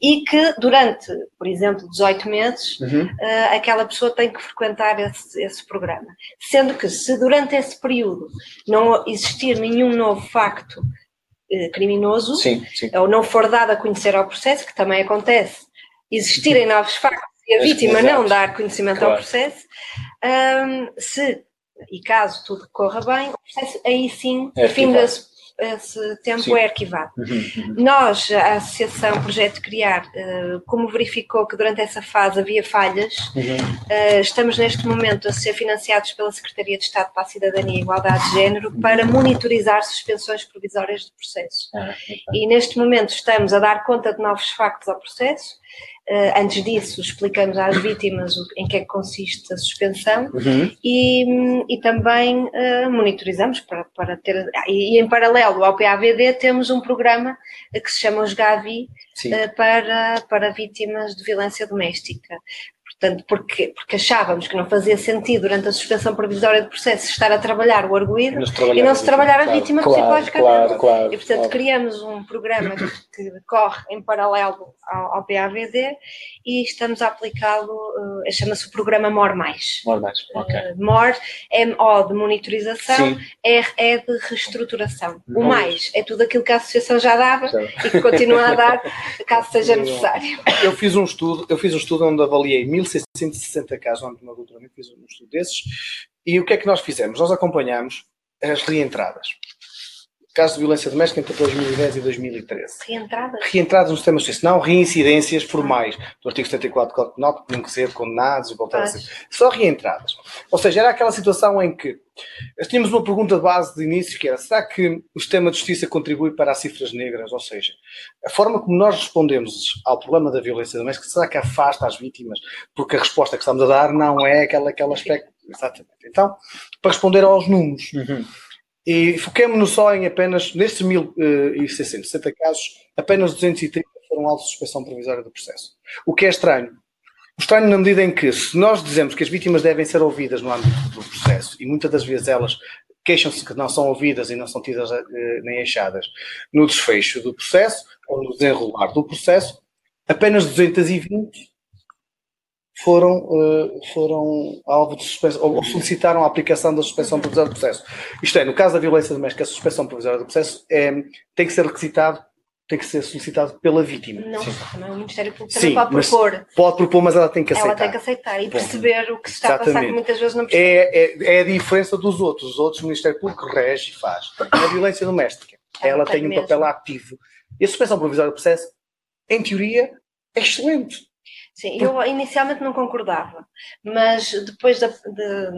e que durante, por exemplo, 18 meses, uh, aquela pessoa tem que frequentar esse esse, programa. Sendo que se durante esse período não existir nenhum novo facto eh, criminoso, sim, sim. ou não for dado a conhecer ao processo, que também acontece, existirem novos factos e a vítima não dar conhecimento claro. ao processo, um, se, e caso tudo corra bem, o processo aí sim, é fim das esse tempo Sim. é arquivado. Uhum, uhum. Nós, a Associação Projeto Criar, eh, como verificou que durante essa fase havia falhas, uhum. Eh, estamos neste momento a ser financiados pela Secretaria de Estado para a Cidadania e Igualdade de Género para monitorizar suspensões provisórias de processo. Ah, e neste momento estamos a dar conta de novos factos ao processo antes disso, explicamos às vítimas em que é que consiste a suspensão uhum. e, e, também uh, monitorizamos para, para ter. E, e, em paralelo ao PAVD temos um programa que se chama os GAVI uh, para, para vítimas de violência doméstica. Portanto, porque, porque achávamos que não fazia sentido durante a suspensão provisória do processo estar a trabalhar o arguído e não se trabalhar a vítima claro, psicológica. Claro, claro, e, portanto, claro. criamos um programa que corre em paralelo ao, ao PAVD e estamos a aplicá-lo, uh, chama-se o programa MOR+. MOR+, ok. Uh, MOR, M-O de monitorização, R é de reestruturação. O mais é tudo aquilo que a associação já dava e que continua a dar, caso seja necessário. Eu fiz um estudo, eu fiz um estudo onde avaliei 1660 casos no meu doutoramento, fiz um estudo desses, e o que é que nós fizemos? Nós acompanhamos as reentradas. Casos de violência doméstica entre 2010 e 2013. Reentradas? Reentradas no sistema justiça, não reincidências formais do artigo 74 do Código Penal, que tinham que ser condenados e voltar a ser. Só reentradas. Ou seja, era aquela situação em que tínhamos uma pergunta de base de início que era: será que o sistema de justiça contribui para as cifras negras? Ou seja, a forma como nós respondemos ao problema da violência doméstica, será que afasta as vítimas? Porque a resposta que estamos a dar não é aquela, aquela aspecto. Exatamente. Então, para responder aos números. Uhum e foquemos-nos só em apenas, nestes 1.660 casos, apenas 230 foram alvos de suspensão provisória do processo. O que é estranho. Estranho na medida em que, se nós dizemos que as vítimas devem ser ouvidas no âmbito do processo, e muitas das vezes elas queixam-se que não são ouvidas e não são tidas eh, nem achadas no desfecho do processo, ou no desenrolar do processo, apenas 220 foram, uh, foram alvo de suspensão, ou solicitaram a aplicação da suspensão provisória do processo. Isto é, no caso da violência doméstica, a suspensão provisória do processo é, tem que ser requisitado, tem que ser solicitado pela vítima. Não, não o Ministério Público Sim, pode propor. Pode propor, mas ela tem que aceitar. Ela tem que aceitar e perceber o que se está Exatamente. a passar, que muitas vezes não percebe. É, é, é, a diferença dos outros. Os outros, o Ministério Público rege e faz. A violência doméstica, ela, ela tem, tem um papel ativo. E a suspensão provisória do processo, em teoria, é excelente. Sim, eu inicialmente não concordava, mas depois de, de,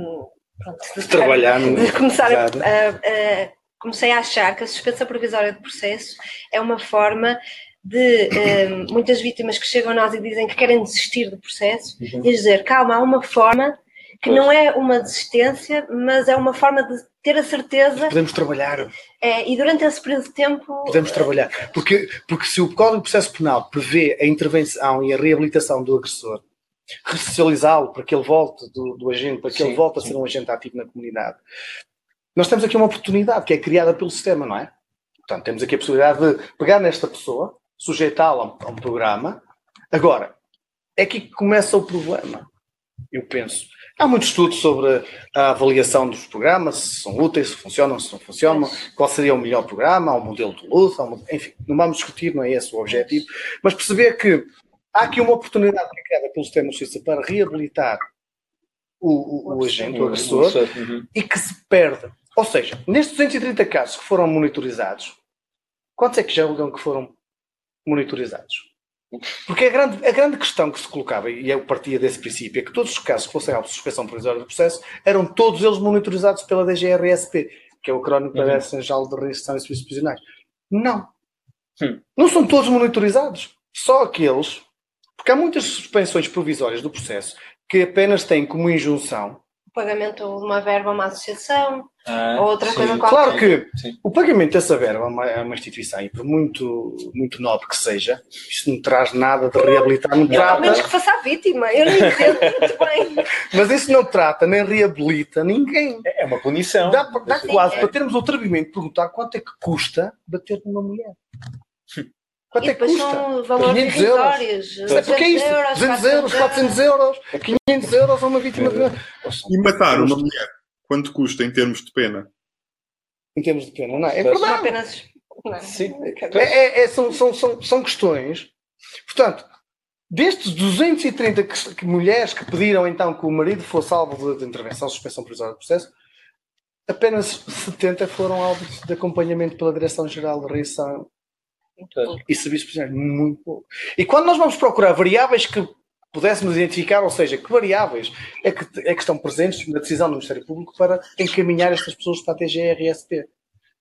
pronto, de, de trabalhar, de começar a, a, a, comecei a achar que a suspensão provisória de processo é uma forma de um, muitas vítimas que chegam a nós e dizem que querem desistir do processo uhum. e dizer, calma, há uma forma que não é uma desistência, mas é uma forma de ter a certeza. Podemos trabalhar. É, e durante esse período de tempo. Podemos trabalhar. Porque, porque se o Código de Processo Penal prevê a intervenção e a reabilitação do agressor, ressocializá-lo para que ele volte do, do agente, para que sim, ele volte sim. a ser um agente ativo na comunidade, nós temos aqui uma oportunidade que é criada pelo sistema, não é? Portanto, temos aqui a possibilidade de pegar nesta pessoa, sujeitá-la a um programa. Agora, é aqui que começa o problema, eu penso. Há muito estudo sobre a avaliação dos programas, se são úteis, se funcionam, se não funcionam, qual seria o melhor programa, um modelo de luz, um, enfim, não vamos discutir, não é esse o objetivo, mas perceber que há aqui uma oportunidade criada pelo sistema de justiça para reabilitar o, o, o agente, o agressor, uhum. e que se perde. Ou seja, nestes 230 casos que foram monitorizados, quantos é que já julgam que foram monitorizados? Porque a grande, a grande questão que se colocava, e eu partia desse princípio, é que todos os casos que fossem de suspensão provisória do processo eram todos eles monitorizados pela DGRSP. que é o acrónimo para uhum. Sanjal de Reação e Serviços Prisionais. Não. Hum. Não são todos monitorizados. Só aqueles. Porque há muitas suspensões provisórias do processo que apenas têm como injunção o pagamento de uma verba a uma associação ah, ou outra sim. coisa qualquer. Claro que sim. o pagamento dessa verba a uma, a uma, instituição, e por muito, muito nobre que seja, isso não traz nada de reabilitar, não, não trata... menos que faça a vítima, eu não entendo muito bem. Mas isso não trata nem reabilita ninguém. É uma punição. Dá, dá quase é. para termos o atrevimento de perguntar quanto é que custa bater numa mulher. Quanto e é que custa? são valores 500 euros. Sabe o que é isso? 200 euros, 400 euros, 500 euros a uma vítima de... E matar uma mulher, quanto custa em termos de pena? Em termos de pena, não é? É verdade. apenas... Não. Sim. É, é, é, são, são, são, são questões. Portanto, destes 230 que, que, mulheres que pediram então que o marido fosse alvo de, de intervenção, suspensão provisória do processo, apenas 70 foram alvos de acompanhamento pela Direção-Geral de Reação e serviços prisionais, muito pouco. E quando nós vamos procurar variáveis que pudéssemos identificar, ou seja, que variáveis é que, é que estão presentes na decisão do Ministério Público para encaminhar estas pessoas para a TGRSP.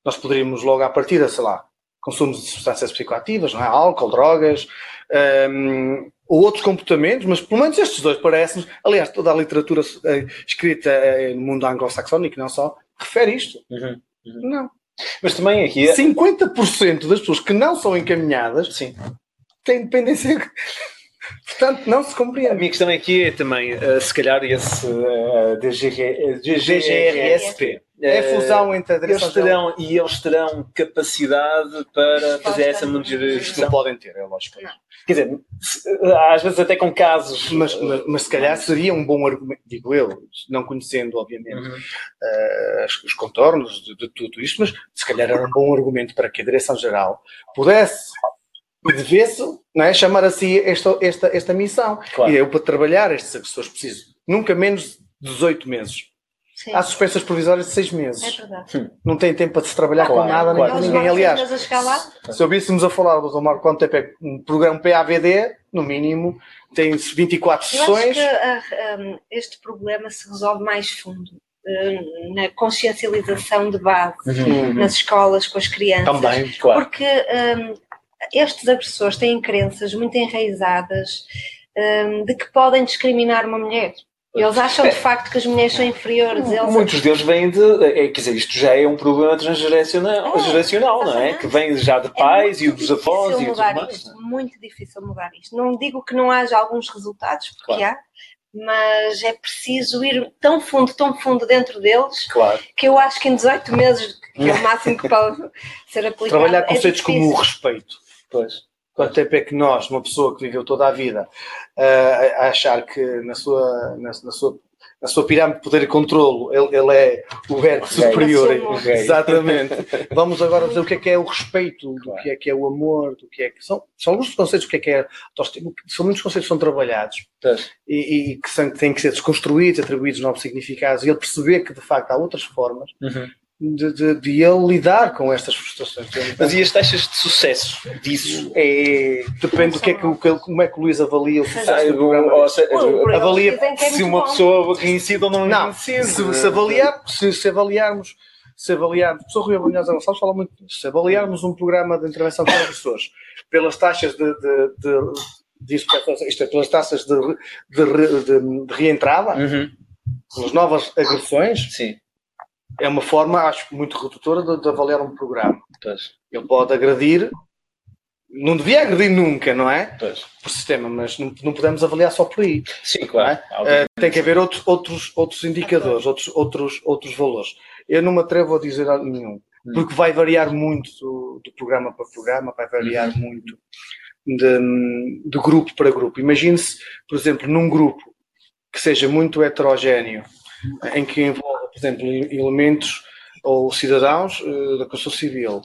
Nós poderíamos logo à partida, sei lá, consumo de substâncias psicoativas, não é? álcool, drogas, um, ou outros comportamentos, mas pelo menos estes dois parecem-nos, aliás, toda a literatura uh, escrita uh, no mundo anglo-saxónico, não só, refere isto. Uhum, uhum. Não. Mas também aqui. 50% das pessoas que não são encaminhadas Sim. têm dependência. Portanto, não se compreende. A minha questão aqui é também, uh, se calhar, esse uh, DGR, DGRSP. É a fusão entre a direção eles terão, E eles terão capacidade para fazer essa monitorização? Não podem ter, é lógico. Não. Quer dizer, às vezes até com casos. Mas, mas, mas, se calhar seria um bom argumento, digo eu, não conhecendo, obviamente, uhum. uh, os, contornos de, de, tudo isto, mas se calhar era um bom argumento para que a Direção-Geral pudesse e devesse é, chamar a si esta, esta, esta missão. Claro. E eu, para trabalhar estas agressores, preciso nunca menos de 18 meses. Sim. Há suspensas provisórias de seis meses. É verdade. Não tem tempo para se trabalhar claro, com nada, claro. nem com ninguém. Aliás, se ouvíssemos a falar do Dr. Marco quanto tempo é um programa PAVD, no mínimo, tem 24 Eu sessões. Eu acho que uh, um, este problema se resolve mais fundo. Uh, na consciencialização de base uhum. nas escolas com as crianças. Também, claro. Porque um, estes agressores têm crenças muito enraizadas um, de que podem discriminar uma mulher. Eles acham de facto que as mulheres são inferiores. Eles Muitos deles vêm de. É, quer dizer, isto já é um problema transgeracional, é, geracional, não é? Que vem já de é pais é e dos avós e tudo mais. Isto, muito difícil mudar isto. Não digo que não haja alguns resultados, porque claro. há, mas é preciso ir tão fundo, tão fundo dentro deles, claro. que eu acho que em 18 meses, que é o máximo que pode ser aplicado. Trabalhar é conceitos é como o respeito. Pois. Quanto tempo é que nós, uma pessoa que viveu toda a vida uh, a achar que na sua, na, na sua na sua pirâmide de poder e controlo, ele, ele é o vértice okay. superior. Okay. Exatamente. Vamos agora dizer o que é que é o respeito, do que é que é o amor, do que é que são. São alguns conceitos do que é que é. São muitos conceitos que são trabalhados e, e, que são, têm que ser desconstruídos, atribuídos novos significados e ele perceber que de facto há outras formas uhum de, de, de, ele lidar com estas frustrações. Mas e as taxas de sucesso disso? É, depende do que é que, como é que o Luís avalia o sucesso ah, do programa. Ou seja, avalia se uma pessoa reincide ou não, não Se, se, avaliar, se, se avaliarmos se avaliarmos, o professor Rui Abrunhosa Gonçalves fala muito disso, se avaliarmos um programa de intervenção com agressores pelas taxas de, de, de, de isto é, pelas taxas de, de, de, de reentrada, uhum. pelas novas agressões, Sim é uma forma, acho muito redutora, de, de avaliar um programa. Pois. Ele pode agredir, não devia agredir nunca, não é? Pois. Por sistema, mas não, não podemos avaliar só por aí. Sim, claro. É? Uh, tem que haver outros, outros, outros indicadores, outros, outros, outros valores. Eu não me atrevo a dizer nenhum, hum. porque vai variar muito do, do, programa para programa, vai variar uhum. muito de, de grupo para grupo. Imagine-se, por exemplo, num grupo que seja muito heterogéneo, em que envolve por exemplo, elementos ou cidadãos uh, da Constituição Civil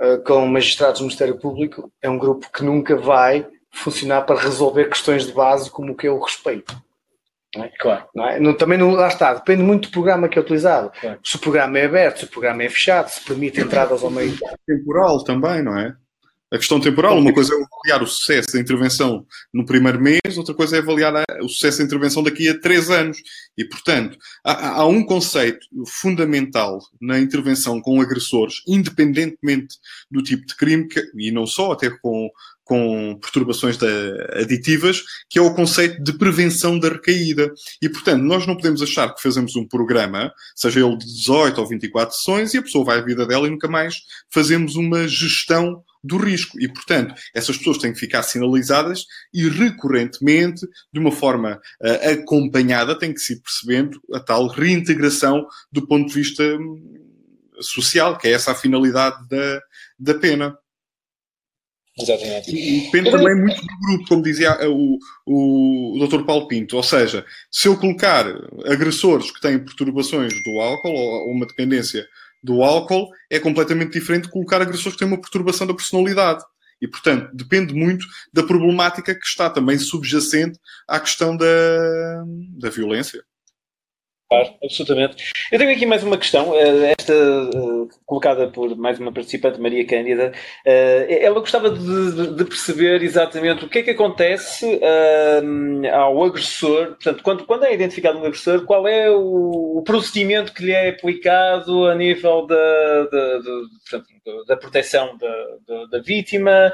uh, com magistrados do Ministério Público, é um grupo que nunca vai funcionar para resolver questões de base como o que é o respeito. Não é? Claro. Não é? não, também não, lá está, depende muito do programa que é utilizado. Claro. Se o programa é aberto, se o programa é fechado, se permite entradas ao meio. Temporal também, não é? A questão temporal. Uma coisa é avaliar o sucesso da intervenção no primeiro mês, outra coisa é avaliar o sucesso da intervenção daqui a três anos. E, portanto, há, há um conceito fundamental na intervenção com agressores, independentemente do tipo de crime, que, e não só, até com, com perturbações aditivas, que é o conceito de prevenção da recaída. E, portanto, nós não podemos achar que fazemos um programa, seja ele de 18 ou 24 sessões, e a pessoa vai à vida dela e nunca mais fazemos uma gestão do risco. E, portanto, essas pessoas têm que ficar sinalizadas e recorrentemente, de uma forma uh, acompanhada, tem que se ir percebendo a tal reintegração do ponto de vista hum, social, que é essa a finalidade da, da pena. Exatamente. E depende também muito do grupo, como dizia o, o, o Dr. Paulo Pinto. Ou seja, se eu colocar agressores que têm perturbações do álcool ou uma dependência do álcool é completamente diferente de colocar agressores que têm uma perturbação da personalidade. E, portanto, depende muito da problemática que está também subjacente à questão da, da violência. Claro, absolutamente. Eu tenho aqui mais uma questão, eh, esta uh, colocada por mais uma participante, Maria Cândida. Uh, ela gostava de, de, perceber exatamente o que é que acontece ao agressor, portanto, quando, quando é identificado um agressor, qual é o, procedimento que lhe é aplicado a nível da, da, da, da proteção da, da vítima,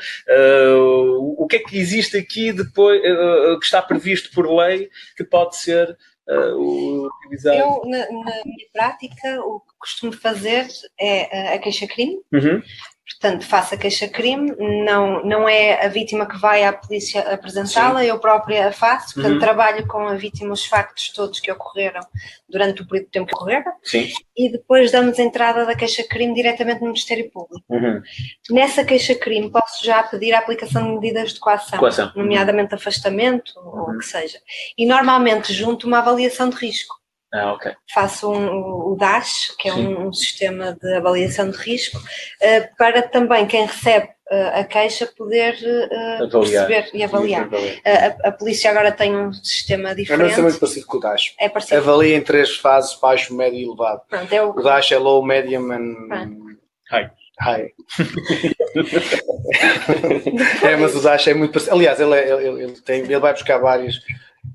o que é que existe aqui depois que está previsto por lei que pode ser uh, utilizar? Eu, na, na, minha prática, o que costumo fazer é a queixa-crime. Uhum. Portanto, faço a queixa-crime, não, não é a vítima que vai à polícia apresentá-la, eu própria a faço, portanto, uhum. trabalho com a vítima os factos todos que ocorreram durante o período de tempo que ocorreram Sim. e depois damos entrada da queixa-crime diretamente no Ministério Público. Uhum. Nessa queixa-crime posso já pedir a aplicação de medidas de coação, coação. nomeadamente afastamento ou o uhum. que seja. E normalmente junto uma avaliação de risco. Ah, okay. Faço um, o DASH, que é um, um, sistema de avaliação de risco, uh, para também quem recebe uh, a queixa poder uh, perceber e avaliar. A, a, polícia agora tem um sistema diferente. É muito parecido com o DASH. É parecido. Avalia em três fases, baixo, médio e elevado. Pronto, é o... o DASH é low, medium and high. High. é, mas o DASH é muito parecido. Aliás, ele, é, ele, ele, tem, ele vai buscar vários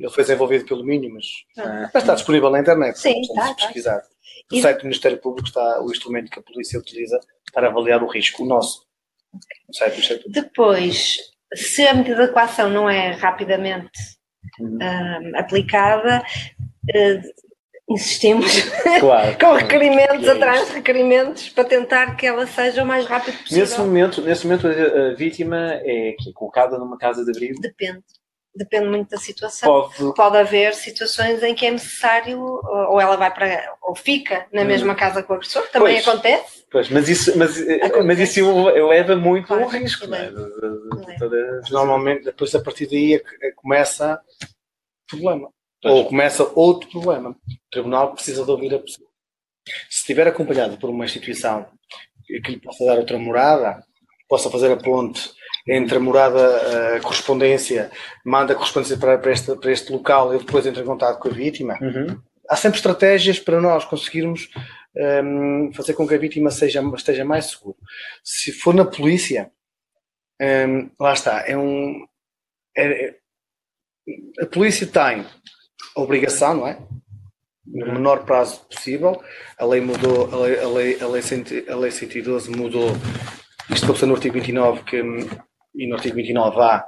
ele foi desenvolvido pelo Minho, mas, ah. mas está disponível na internet. Sim, está. Pesquisar. No e... site do Ministério Público está o instrumento que a polícia utiliza para avaliar o risco, o nosso. No site do Ministério Público. Depois, se a medida de coação não é rapidamente uhum. um, aplicada, uh, insistimos claro, com requerimentos é atrás de requerimentos para tentar que ela seja o mais rápido possível. Nesse momento, nesse momento a, vítima é colocada numa casa de abrigo? Depende depende muito da situação. Pode... Pode haver situações em que é necessário, ou ela vai para, ou fica na hum. mesma casa com o agressor, também pois, acontece. Pois, mas isso, mas, acontece. mas isso leva muito claro, ao risco, não é? Normalmente, depois a partir daí é é começa problema. Pois. Ou começa outro problema. O tribunal precisa de ouvir a pessoa. Se estiver acompanhado por uma instituição que lhe possa dar outra morada, possa fazer a ponte entre a morada, a correspondência, manda a correspondência para, para, este, para este local e depois entra em contato com a vítima. Uhum. Há sempre estratégias para nós conseguirmos um, fazer com que a vítima seja, esteja mais segura. Se for na polícia, um, lá está, é um. É, é, a polícia tem a obrigação, não é? No menor prazo possível. A lei mudou, a lei, a lei, a lei, a lei 112 mudou isto estou no artigo 29 que e no artigo 29A,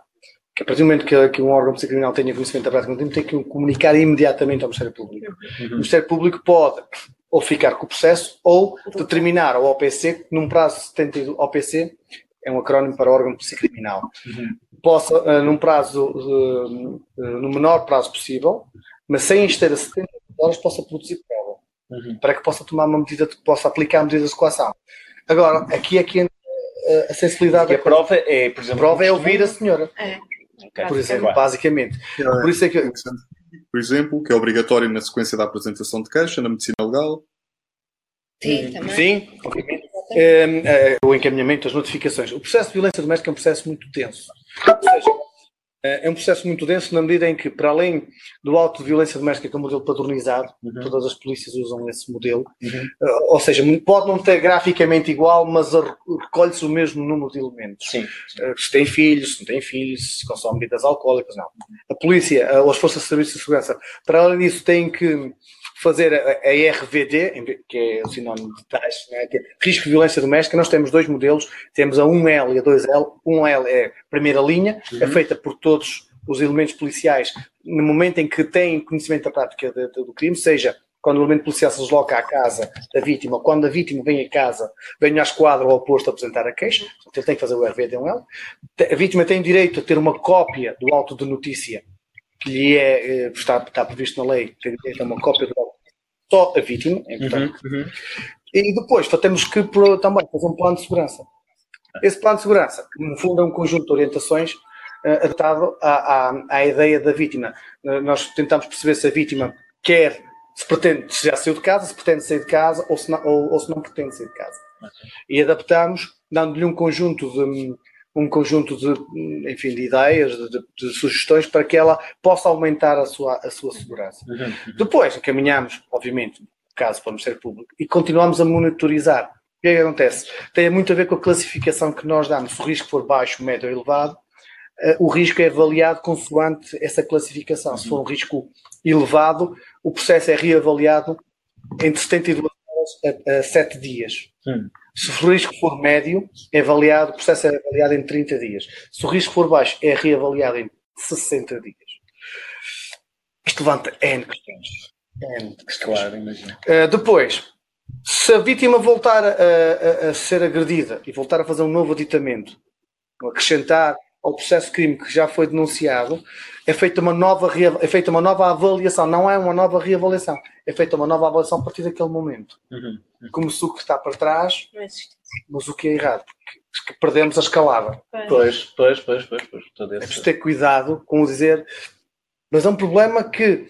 que a partir do momento que, que um órgão criminal tenha conhecimento da prática crime, tem que comunicar imediatamente ao Ministério Público. Uhum. O Ministério Público pode ou ficar com o processo ou determinar ao OPC, num prazo de 70 OPC, é um acrónimo para órgão de polícia criminal, uhum. possa, uh, num prazo, uh, uh, no menor prazo possível, mas sem esteja a 70 horas, possa produzir prova, uhum. para que possa tomar uma medida, possa aplicar medidas de coação. Agora, aqui é que entra a sensibilidade. E a prova é, por exemplo, a prova é ouvir a senhora. É. Okay. Por exemplo, basicamente. Por isso é que. Por exemplo, que é obrigatório na sequência da apresentação de queixa na medicina legal. Sim, também. Sim, obviamente. É, é, o encaminhamento, as notificações. O processo de violência doméstica é um processo muito tenso. Ou seja, É um processo muito denso na medida em que, para além do auto de violência doméstica que é um modelo padronizado, uhum. todas as polícias usam esse modelo, uhum. ou seja, pode não ter graficamente igual, mas recolhe-se o mesmo número de elementos. Sim. Se tem filhos, se não tem filhos, se consome bebidas alcoólicas, não. A polícia, ou as forças de serviço de segurança, para além disso, têm que fazer a, a RVD, que é o sinónimo de taxa, né? é risco de violência doméstica, nós temos dois modelos, temos a 1L e a 2L. 1L é a primeira linha, é uhum. é feita por todos os elementos policiais no momento em que têm conhecimento da prática de, de, do crime, seja quando o elemento policial se desloca à casa da vítima, quando a vítima vem a casa, vem à esquadra ou ao posto apresentar a queixa, ele tem que fazer o RVD1L. A vítima tem direito a ter uma cópia do auto de notícia que lhe é, eh, está, está previsto na lei, tem direito a uma cópia do auto só a vítima, é importante. Uhum, uhum. E depois só temos que também fazer um plano de segurança. Esse plano de segurança, no fundo é um conjunto de orientações uh, adaptado à, à, à, ideia da vítima. Uh, nós tentamos perceber se a vítima quer, se pretende, se já saiu de casa, se pretende sair de casa ou se não, ou, ou se não pretende sair de casa. E adaptamos, dando-lhe um conjunto de um conjunto de, enfim, de ideias, de, de, sugestões para que ela possa aumentar a sua, a sua segurança. Uhum, uhum. Depois encaminhamos, obviamente, o caso para o Ministério Público e continuamos a monitorizar. O que é que acontece? Tem muito a ver com a classificação que nós damos. Se o risco for baixo, médio ou elevado, uh, o risco é avaliado consoante essa classificação. Se for um risco elevado, o processo é reavaliado entre 72 horas a, a 7 dias. Hum. Se o risco for médio, é avaliado, o processo é avaliado em 30 dias. Se o risco for baixo, é reavaliado em 60 dias. Isto levanta N questões. N questões. Claro. Uh, depois, se a vítima voltar a, a, a, ser agredida e voltar a fazer um novo aditamento, acrescentar ao processo de crime que já foi denunciado, é feita uma nova, é feita uma nova avaliação, não é uma nova reavaliação, é feita uma nova avaliação a partir daquele momento. Uhum. Como se o que está para trás, mas o que é errado, porque perdemos a escalada. Pois, pois, pois, pois. pois, é preciso ter cuidado com o dizer, mas é um problema que,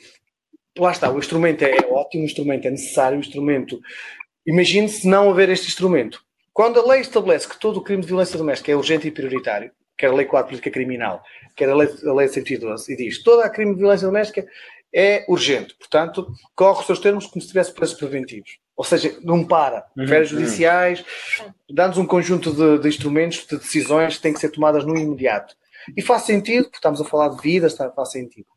lá está, o instrumento é, é ótimo, o instrumento é necessário, o instrumento. Imagine se não haver este instrumento. Quando a lei estabelece que todo o crime de violência doméstica é urgente e prioritário, quer a Lei 4 Política Criminal, quer a Lei, a lei 112, e diz toda a crime de violência doméstica é urgente, portanto, corre os seus termos como se tivesse preços preventivos. Ou seja, não para. Uhum, Férias uhum. judiciais, dá-nos um conjunto de, de, instrumentos, de decisões que têm que ser tomadas no imediato. E faz sentido, porque estamos a falar de vidas, faz sentido.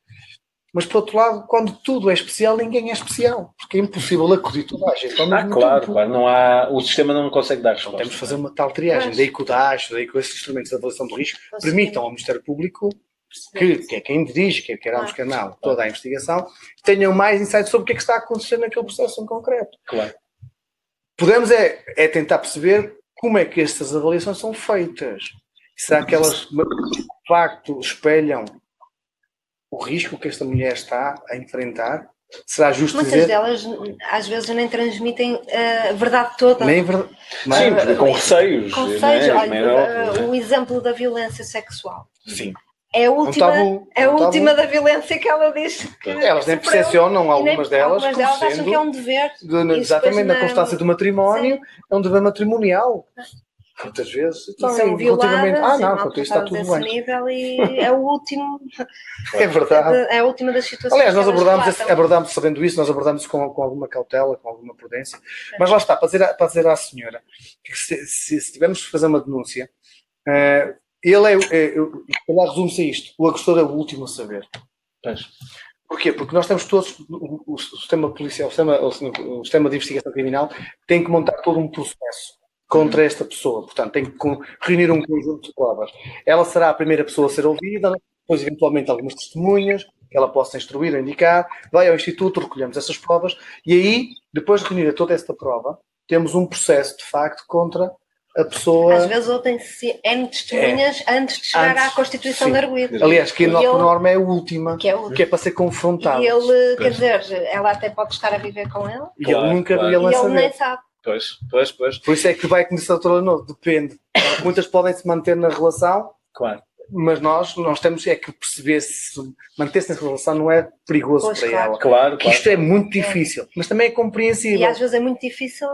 Mas, por outro lado, quando tudo é especial, ninguém é especial, porque é impossível acudir toda a gente. Ao ah, claro, tempo. claro, não há, o sistema não consegue dar resposta. Temos de fazer uma tal triagem, daí que o DAS, daí que esses instrumentos de avaliação de risco permitam ao Ministério Público, que, que é quem dirige, que é quer nos canal, toda a investigação, tenham mais insights sobre o que é que está a acontecer naquele processo em concreto. Claro. Podemos é, é tentar perceber como é que estas avaliações são feitas. Será que elas, de facto, espelham o risco que esta mulher está a enfrentar. Será justo Muitas dizer... delas às vezes nem transmitem a verdade toda. Nem verdade. Sim, com receios. Com receios. Olha, é o exemplo da violência sexual. Sim. É a última, tabu, é a última da violência que ela diz que Elas nem percepcionam, algumas delas. Algumas delas acham que é um dever. De, exatamente, na constância do matrimónio, Sim. é um dever matrimonial. Muitas vezes. Então, são violadas, ah, não, quanto isso está tudo bem. nível e é o último. é verdade. É a última das situações. Aliás, nós abordamos, esse, abordamos, sabendo isso, nós abordamos com, com alguma cautela, com alguma prudência. É. Mas lá está, para dizer, para dizer à senhora que se, se, se tivermos que fazer uma denúncia, uh, ele é, é, é resume-se a isto: o agressor é o último a saber. Pois. Porquê? Porque nós temos todos, o, o sistema policial, o sistema, o sistema de investigação criminal tem que montar todo um processo contra esta pessoa. Portanto, tem que reunir um conjunto de provas. Ela será a primeira pessoa a ser ouvida, depois, eventualmente, algumas testemunhas que ela possa instruir ou indicar. Vai ao Instituto, recolhemos essas provas e aí, depois de reunir toda esta prova, temos um processo, de facto, contra a pessoa. Às vezes ouvem-se N testemunhas é, antes de chegar antes, à constituição sim. de arguído. Aliás, que a norma é a última, que é, que é para ser confrontado. E ele, quer dizer, ela até pode estar a viver com ele. E ele nunca claro. ele, e ele nem sabe. Pois, pois, pois. Por isso é que vai a doutora Novo, depende. Muitas podem se manter na relação, claro. mas nós, nós temos é que perceber se manter-se nessa relação não é perigoso pois, para claro. ela. Claro, claro. Isto é muito difícil, é. mas também é compreensível. E às vezes é muito difícil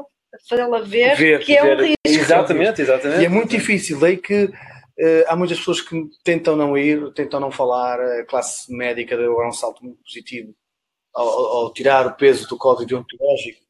fazê-la ver, ver, que é um risco. Exatamente, exatamente. E é muito difícil, daí que Uh, há muitas pessoas que tentam não ir, tentam não falar. A classe médica deu um salto muito positivo ao, ao, tirar o peso do código deontológico.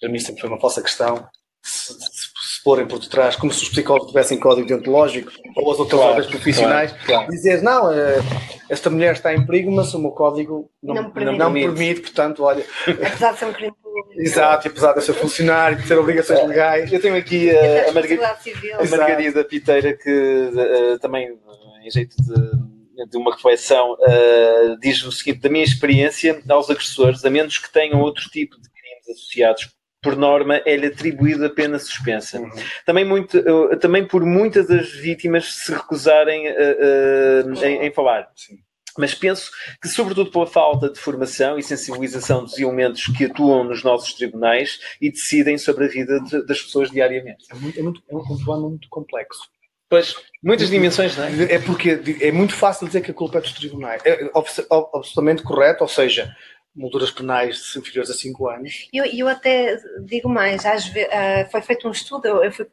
Para mim sempre foi uma falsa questão. Se, se, se porem por detrás, como se os psicólogos tivessem código deontológico ou as outras claro, ordens profissionais, claro, claro. dizer não, uh, esta mulher está em perigo, mas o meu código não, não, permite. não permite, portanto, olha. Apesar de ser um crime Exato, e apesar de ser funcionário, de ter obrigações é. legais. Eu tenho aqui uh, a, Marga a Margarida Piteira, que uh, também, em jeito de, de uma reflexão, uh, diz o seguinte: da minha experiência, aos agressores, a menos que tenham outro tipo de crimes associados por norma, é-lhe atribuída a pena suspensa. Uhum. Também, muito, também por muitas das vítimas se recusarem em, em, falar. Sim mas penso que, sobretudo pela falta de formação e sensibilização dos elementos que atuam nos nossos tribunais e decidem sobre a vida de, das pessoas diariamente. É, muito, é, muito, é um problema muito complexo. Pois, muitas dimensões, não é? É porque é muito fácil dizer que a culpa é dos tribunais. É absolutamente correto, ou seja, molduras penais inferiores a 5 anos. E eu, eu, até digo mais, às vezes, uh, foi feito um estudo, eu fui,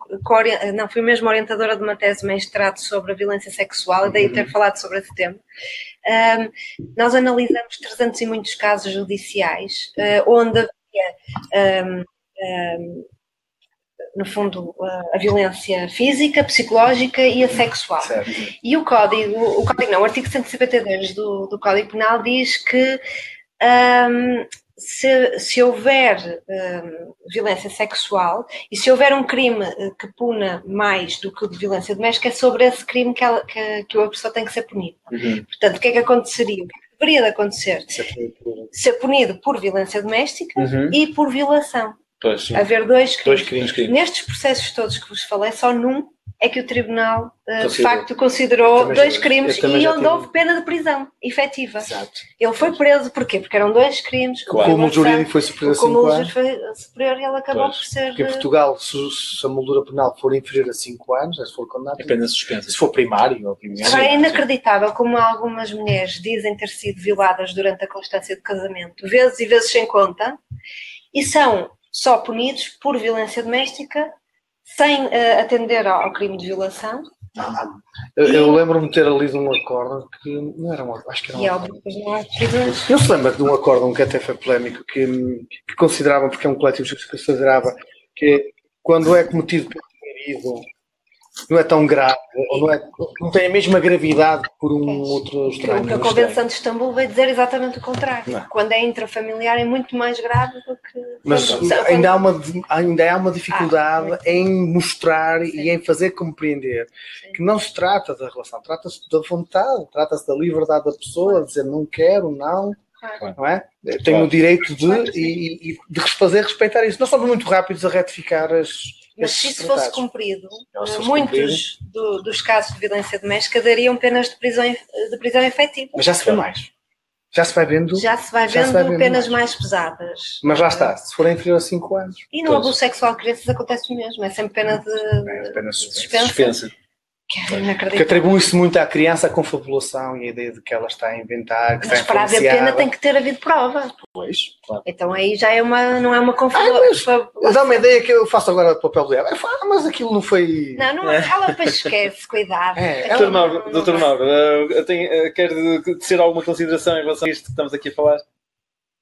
não, fui mesmo orientadora de uma tese de mestrado sobre a violência sexual, e daí ter uhum. falado sobre esse tema. Um, nós analisamos 300 e muitos casos judiciais uh, onde havia, um, um, no fundo, a violência física, psicológica e a sexual. Certo. E o código, o código não, o artigo 152 do, do Código Penal diz que se, se houver um, violência sexual e se houver um crime eh, que puna mais do que o de violência doméstica, é sobre esse crime que, ela, que, que a pessoa tem que ser punida. Uhum. Portanto, o que é que aconteceria? O que, é que deveria de acontecer? Ser punido por, ser punido por violência doméstica uhum. e por violação. Pois, Haver dois crimes. dois crimes. Nestes processos todos que vos falei, só num é que o Tribunal, uh, de facto, considerou dois já, crimes e onde houve pena de prisão efetiva. Exato. Ele foi preso porquê? Porque eram dois crimes. Claro. O cúmulo jurídico foi superior a 5 anos. foi superior e ele acabou pois. por ser. Porque em Portugal, se, se, a moldura penal for inferior a 5 anos, se for condenado. É pena suspensa. Se for primário, obviamente. É inacreditável como algumas mulheres dizem ter sido violadas durante a constância de casamento, vezes e vezes sem conta, e são só punidos por violência doméstica sem uh, atender ao, ao, crime de violação. Eu, eu lembro-me de ter lido um acordo que não era um acho que era um e acordo. Eu se lembro de um acordo que até foi polémico, que, que consideravam, porque é um coletivo que considerava que quando é cometido pelo marido não é tão grave, ou não, é, não tem a mesma gravidade por um outro estranho. Porque a Convenção de Istambul vai dizer exatamente o contrário. Não. Quando é intrafamiliar é muito mais grave do que. Mas ainda, há uma, ainda há uma dificuldade ah, em mostrar Sim. e em fazer compreender Sim. que não se trata da relação, trata-se da vontade, trata-se da liberdade da pessoa, de dizer não quero, não. Claro. Não é? Tenho o direito de, claro e, e de fazer respeitar isso. Nós somos muito rápidos a retificar as mas se isso fosse cumprido, muitos do, dos casos de violência doméstica dariam penas de prisão, de prisão efetiva. Mas já se vê mais. Já se vai vendo. Já se vai vendo, se vai vendo penas mais. mais. pesadas. Mas lá está, se for inferior a 5 anos. E no abuso sexual de crianças acontece o mesmo, é sempre pena de, é, pena suspensa. suspensa. Que atribui-se muito à criança a confabulação e a ideia de que ela está a inventar. Que mas está para haver pena tem que ter havido prova. Pois, claro. Então aí já é uma, não é uma confabulação. Ah, dá uma ideia que eu faço agora o papel dela. Ah, mas aquilo não foi. Não, não é. ela depois esquece, cuidado. É, Doutor Mauro, Doutor Mauro uh, tenho, dizer alguma consideração em relação a isto que estamos aqui a falar?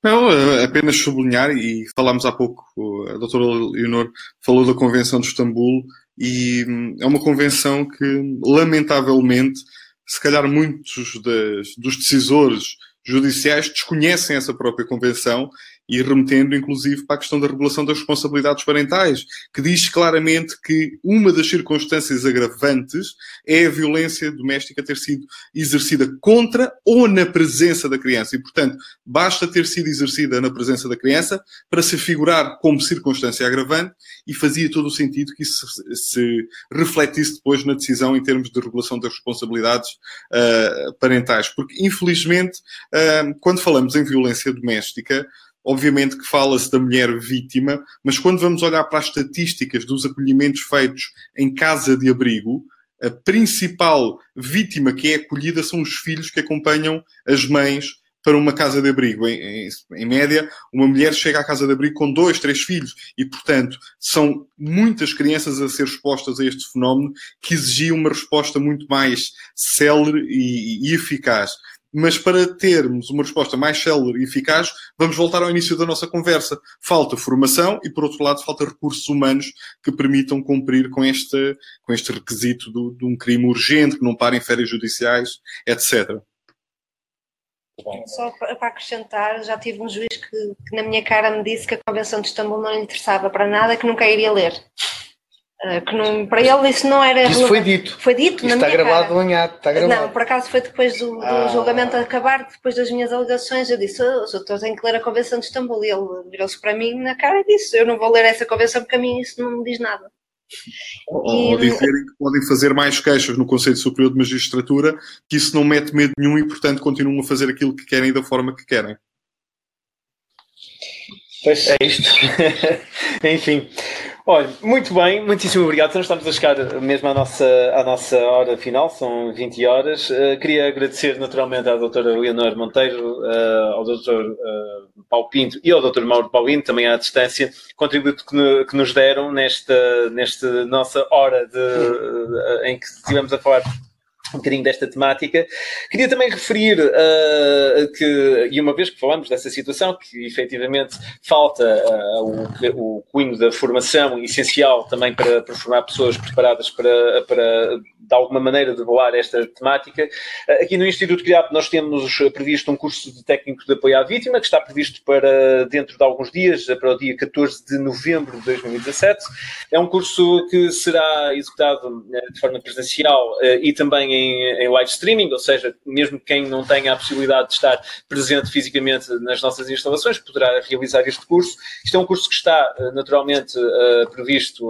Não, eh, apenas sublinhar, e falámos há pouco, a doutora Leonor falou da Convenção de Istambul, e hum, é uma convenção que, lamentavelmente, se calhar muitos das, dos decisores judiciais desconhecem essa própria convenção e remetendo inclusive para a questão da regulação das responsabilidades parentais, que diz claramente que uma das circunstâncias agravantes é a violência doméstica ter sido exercida contra ou na presença da criança. E, portanto, basta ter sido exercida na presença da criança para se figurar como circunstância agravante e fazia todo o sentido que isso se refletisse depois na decisão em termos de regulação das responsabilidades uh, parentais. Porque, infelizmente, uh, quando falamos em violência doméstica, Obviamente que fala-se da mulher vítima, mas quando vamos olhar para as estatísticas dos acolhimentos feitos em casa de abrigo, a principal vítima que é acolhida são os filhos que acompanham as mães para uma casa de abrigo. Em, em, em, média, uma mulher chega à casa de abrigo com dois, três filhos e, portanto, são muitas crianças a ser expostas a este fenómeno que exigia uma resposta muito mais célere e, e eficaz. Mas para termos uma resposta mais célere e eficaz, vamos voltar ao início da nossa conversa. Falta formação e, por outro lado, falta recursos humanos que permitam cumprir com este, com este requisito do, de um crime urgente, que não parem férias judiciais, etc. Só para acrescentar, já tive um juiz que, que, na minha cara me disse que a Convenção de Istambul não lhe interessava para nada, que nunca iria ler. Uh, que não, para ele isso não era. Isso foi dito. Foi dito isso está gravado cara. em ato, está gravado. Não, por acaso foi depois do, do ah. julgamento acabar, depois das minhas alegações, eu disse: oh, o doutor tem que ler a Convenção de Istambul. E ele virou-se para mim na cara e disse: Eu não vou ler essa convenção porque a mim isso não me diz nada. Ou, dizerem que podem fazer mais queixas no Conselho Superior de Magistratura, que isso não mete medo nenhum e, portanto, continuam a fazer aquilo que querem da forma que querem. Pois é isto. Enfim. Olha, muito bem, muitíssimo obrigado. Então estamos a chegar mesmo à nossa, à nossa hora final, são 20 horas. Uh, queria agradecer naturalmente à doutora Leonor Monteiro, uh, ao doutor uh, Paulo Pinto e ao doutor Mauro Paulino, também à distância, contributo que, no, que nos deram nesta, nesta nossa hora de, em que estivemos a falar um bocadinho desta temática. Queria também referir uh, que, e uma vez que falamos dessa situação, que efetivamente falta uh, o, o cunho da formação essencial também para, para formar pessoas preparadas para, para de alguma maneira, devoar esta temática. Uh, aqui no Instituto CRIAP nós temos previsto um curso de técnico de apoio à vítima, que está previsto para dentro de alguns dias, para o dia 14 de novembro de 2017. É um curso que será executado de forma presencial e também em em, live streaming, ou seja, mesmo quem não tenha a possibilidade de estar presente fisicamente nas nossas instalações poderá realizar este curso. Isto é um curso que está eh, naturalmente previsto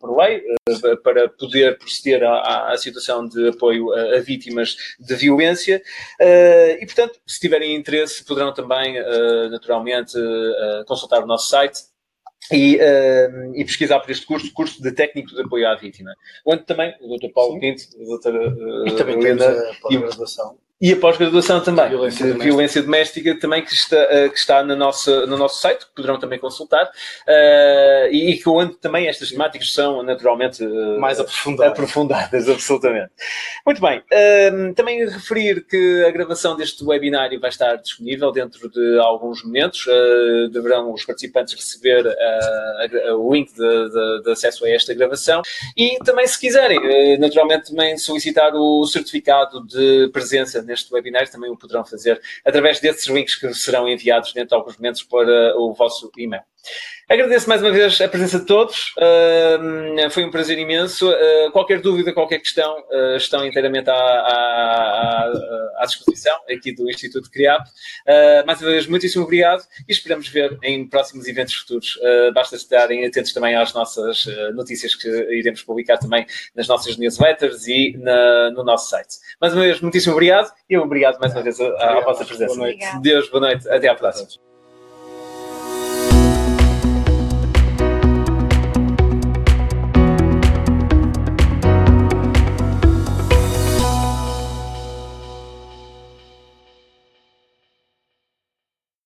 por lei para poder proceder à, situação de apoio a, a vítimas de violência e, portanto, se tiverem interesse, poderão também naturalmente consultar o nosso site e, uh, e, pesquisar por este curso, curso de técnico de apoio à vítima. Onde também o Dr. Paulo Sim. Pinto, a doutora uh, e também Helena, a pós-graduação. E a pós-graduação também, violência de doméstica. violência doméstica, também que está, uh, que está no, nosso, no nosso site, que poderão também consultar, uh, e, e que onde também estas temáticas são naturalmente uh, mais aprofundadas. aprofundadas, absolutamente. Muito bem, também referir que a gravação deste webinário vai estar disponível dentro de alguns momentos, deverão os participantes receber o link de, de, de, acesso a esta gravação, e também se quiserem, naturalmente também solicitar o certificado de presença neste webinar também o poderão fazer através desses links que serão enviados dentro de alguns momentos para o vosso e-mail. Agradeço mais uma vez a presença de todos, uh, foi um prazer imenso. Uh, qualquer dúvida, qualquer questão, uh, estão inteiramente à, à, à, disposição aqui do Instituto CRIAP. mais uma vez, muitíssimo obrigado e esperamos ver em próximos eventos futuros. basta estarem atentos também às nossas notícias que iremos publicar também nas nossas newsletters e na, no nosso site. Mais uma vez, muitíssimo obrigado e obrigado mais uma vez à, à vossa presença. Boa noite. Deus, boa noite. Até à próxima.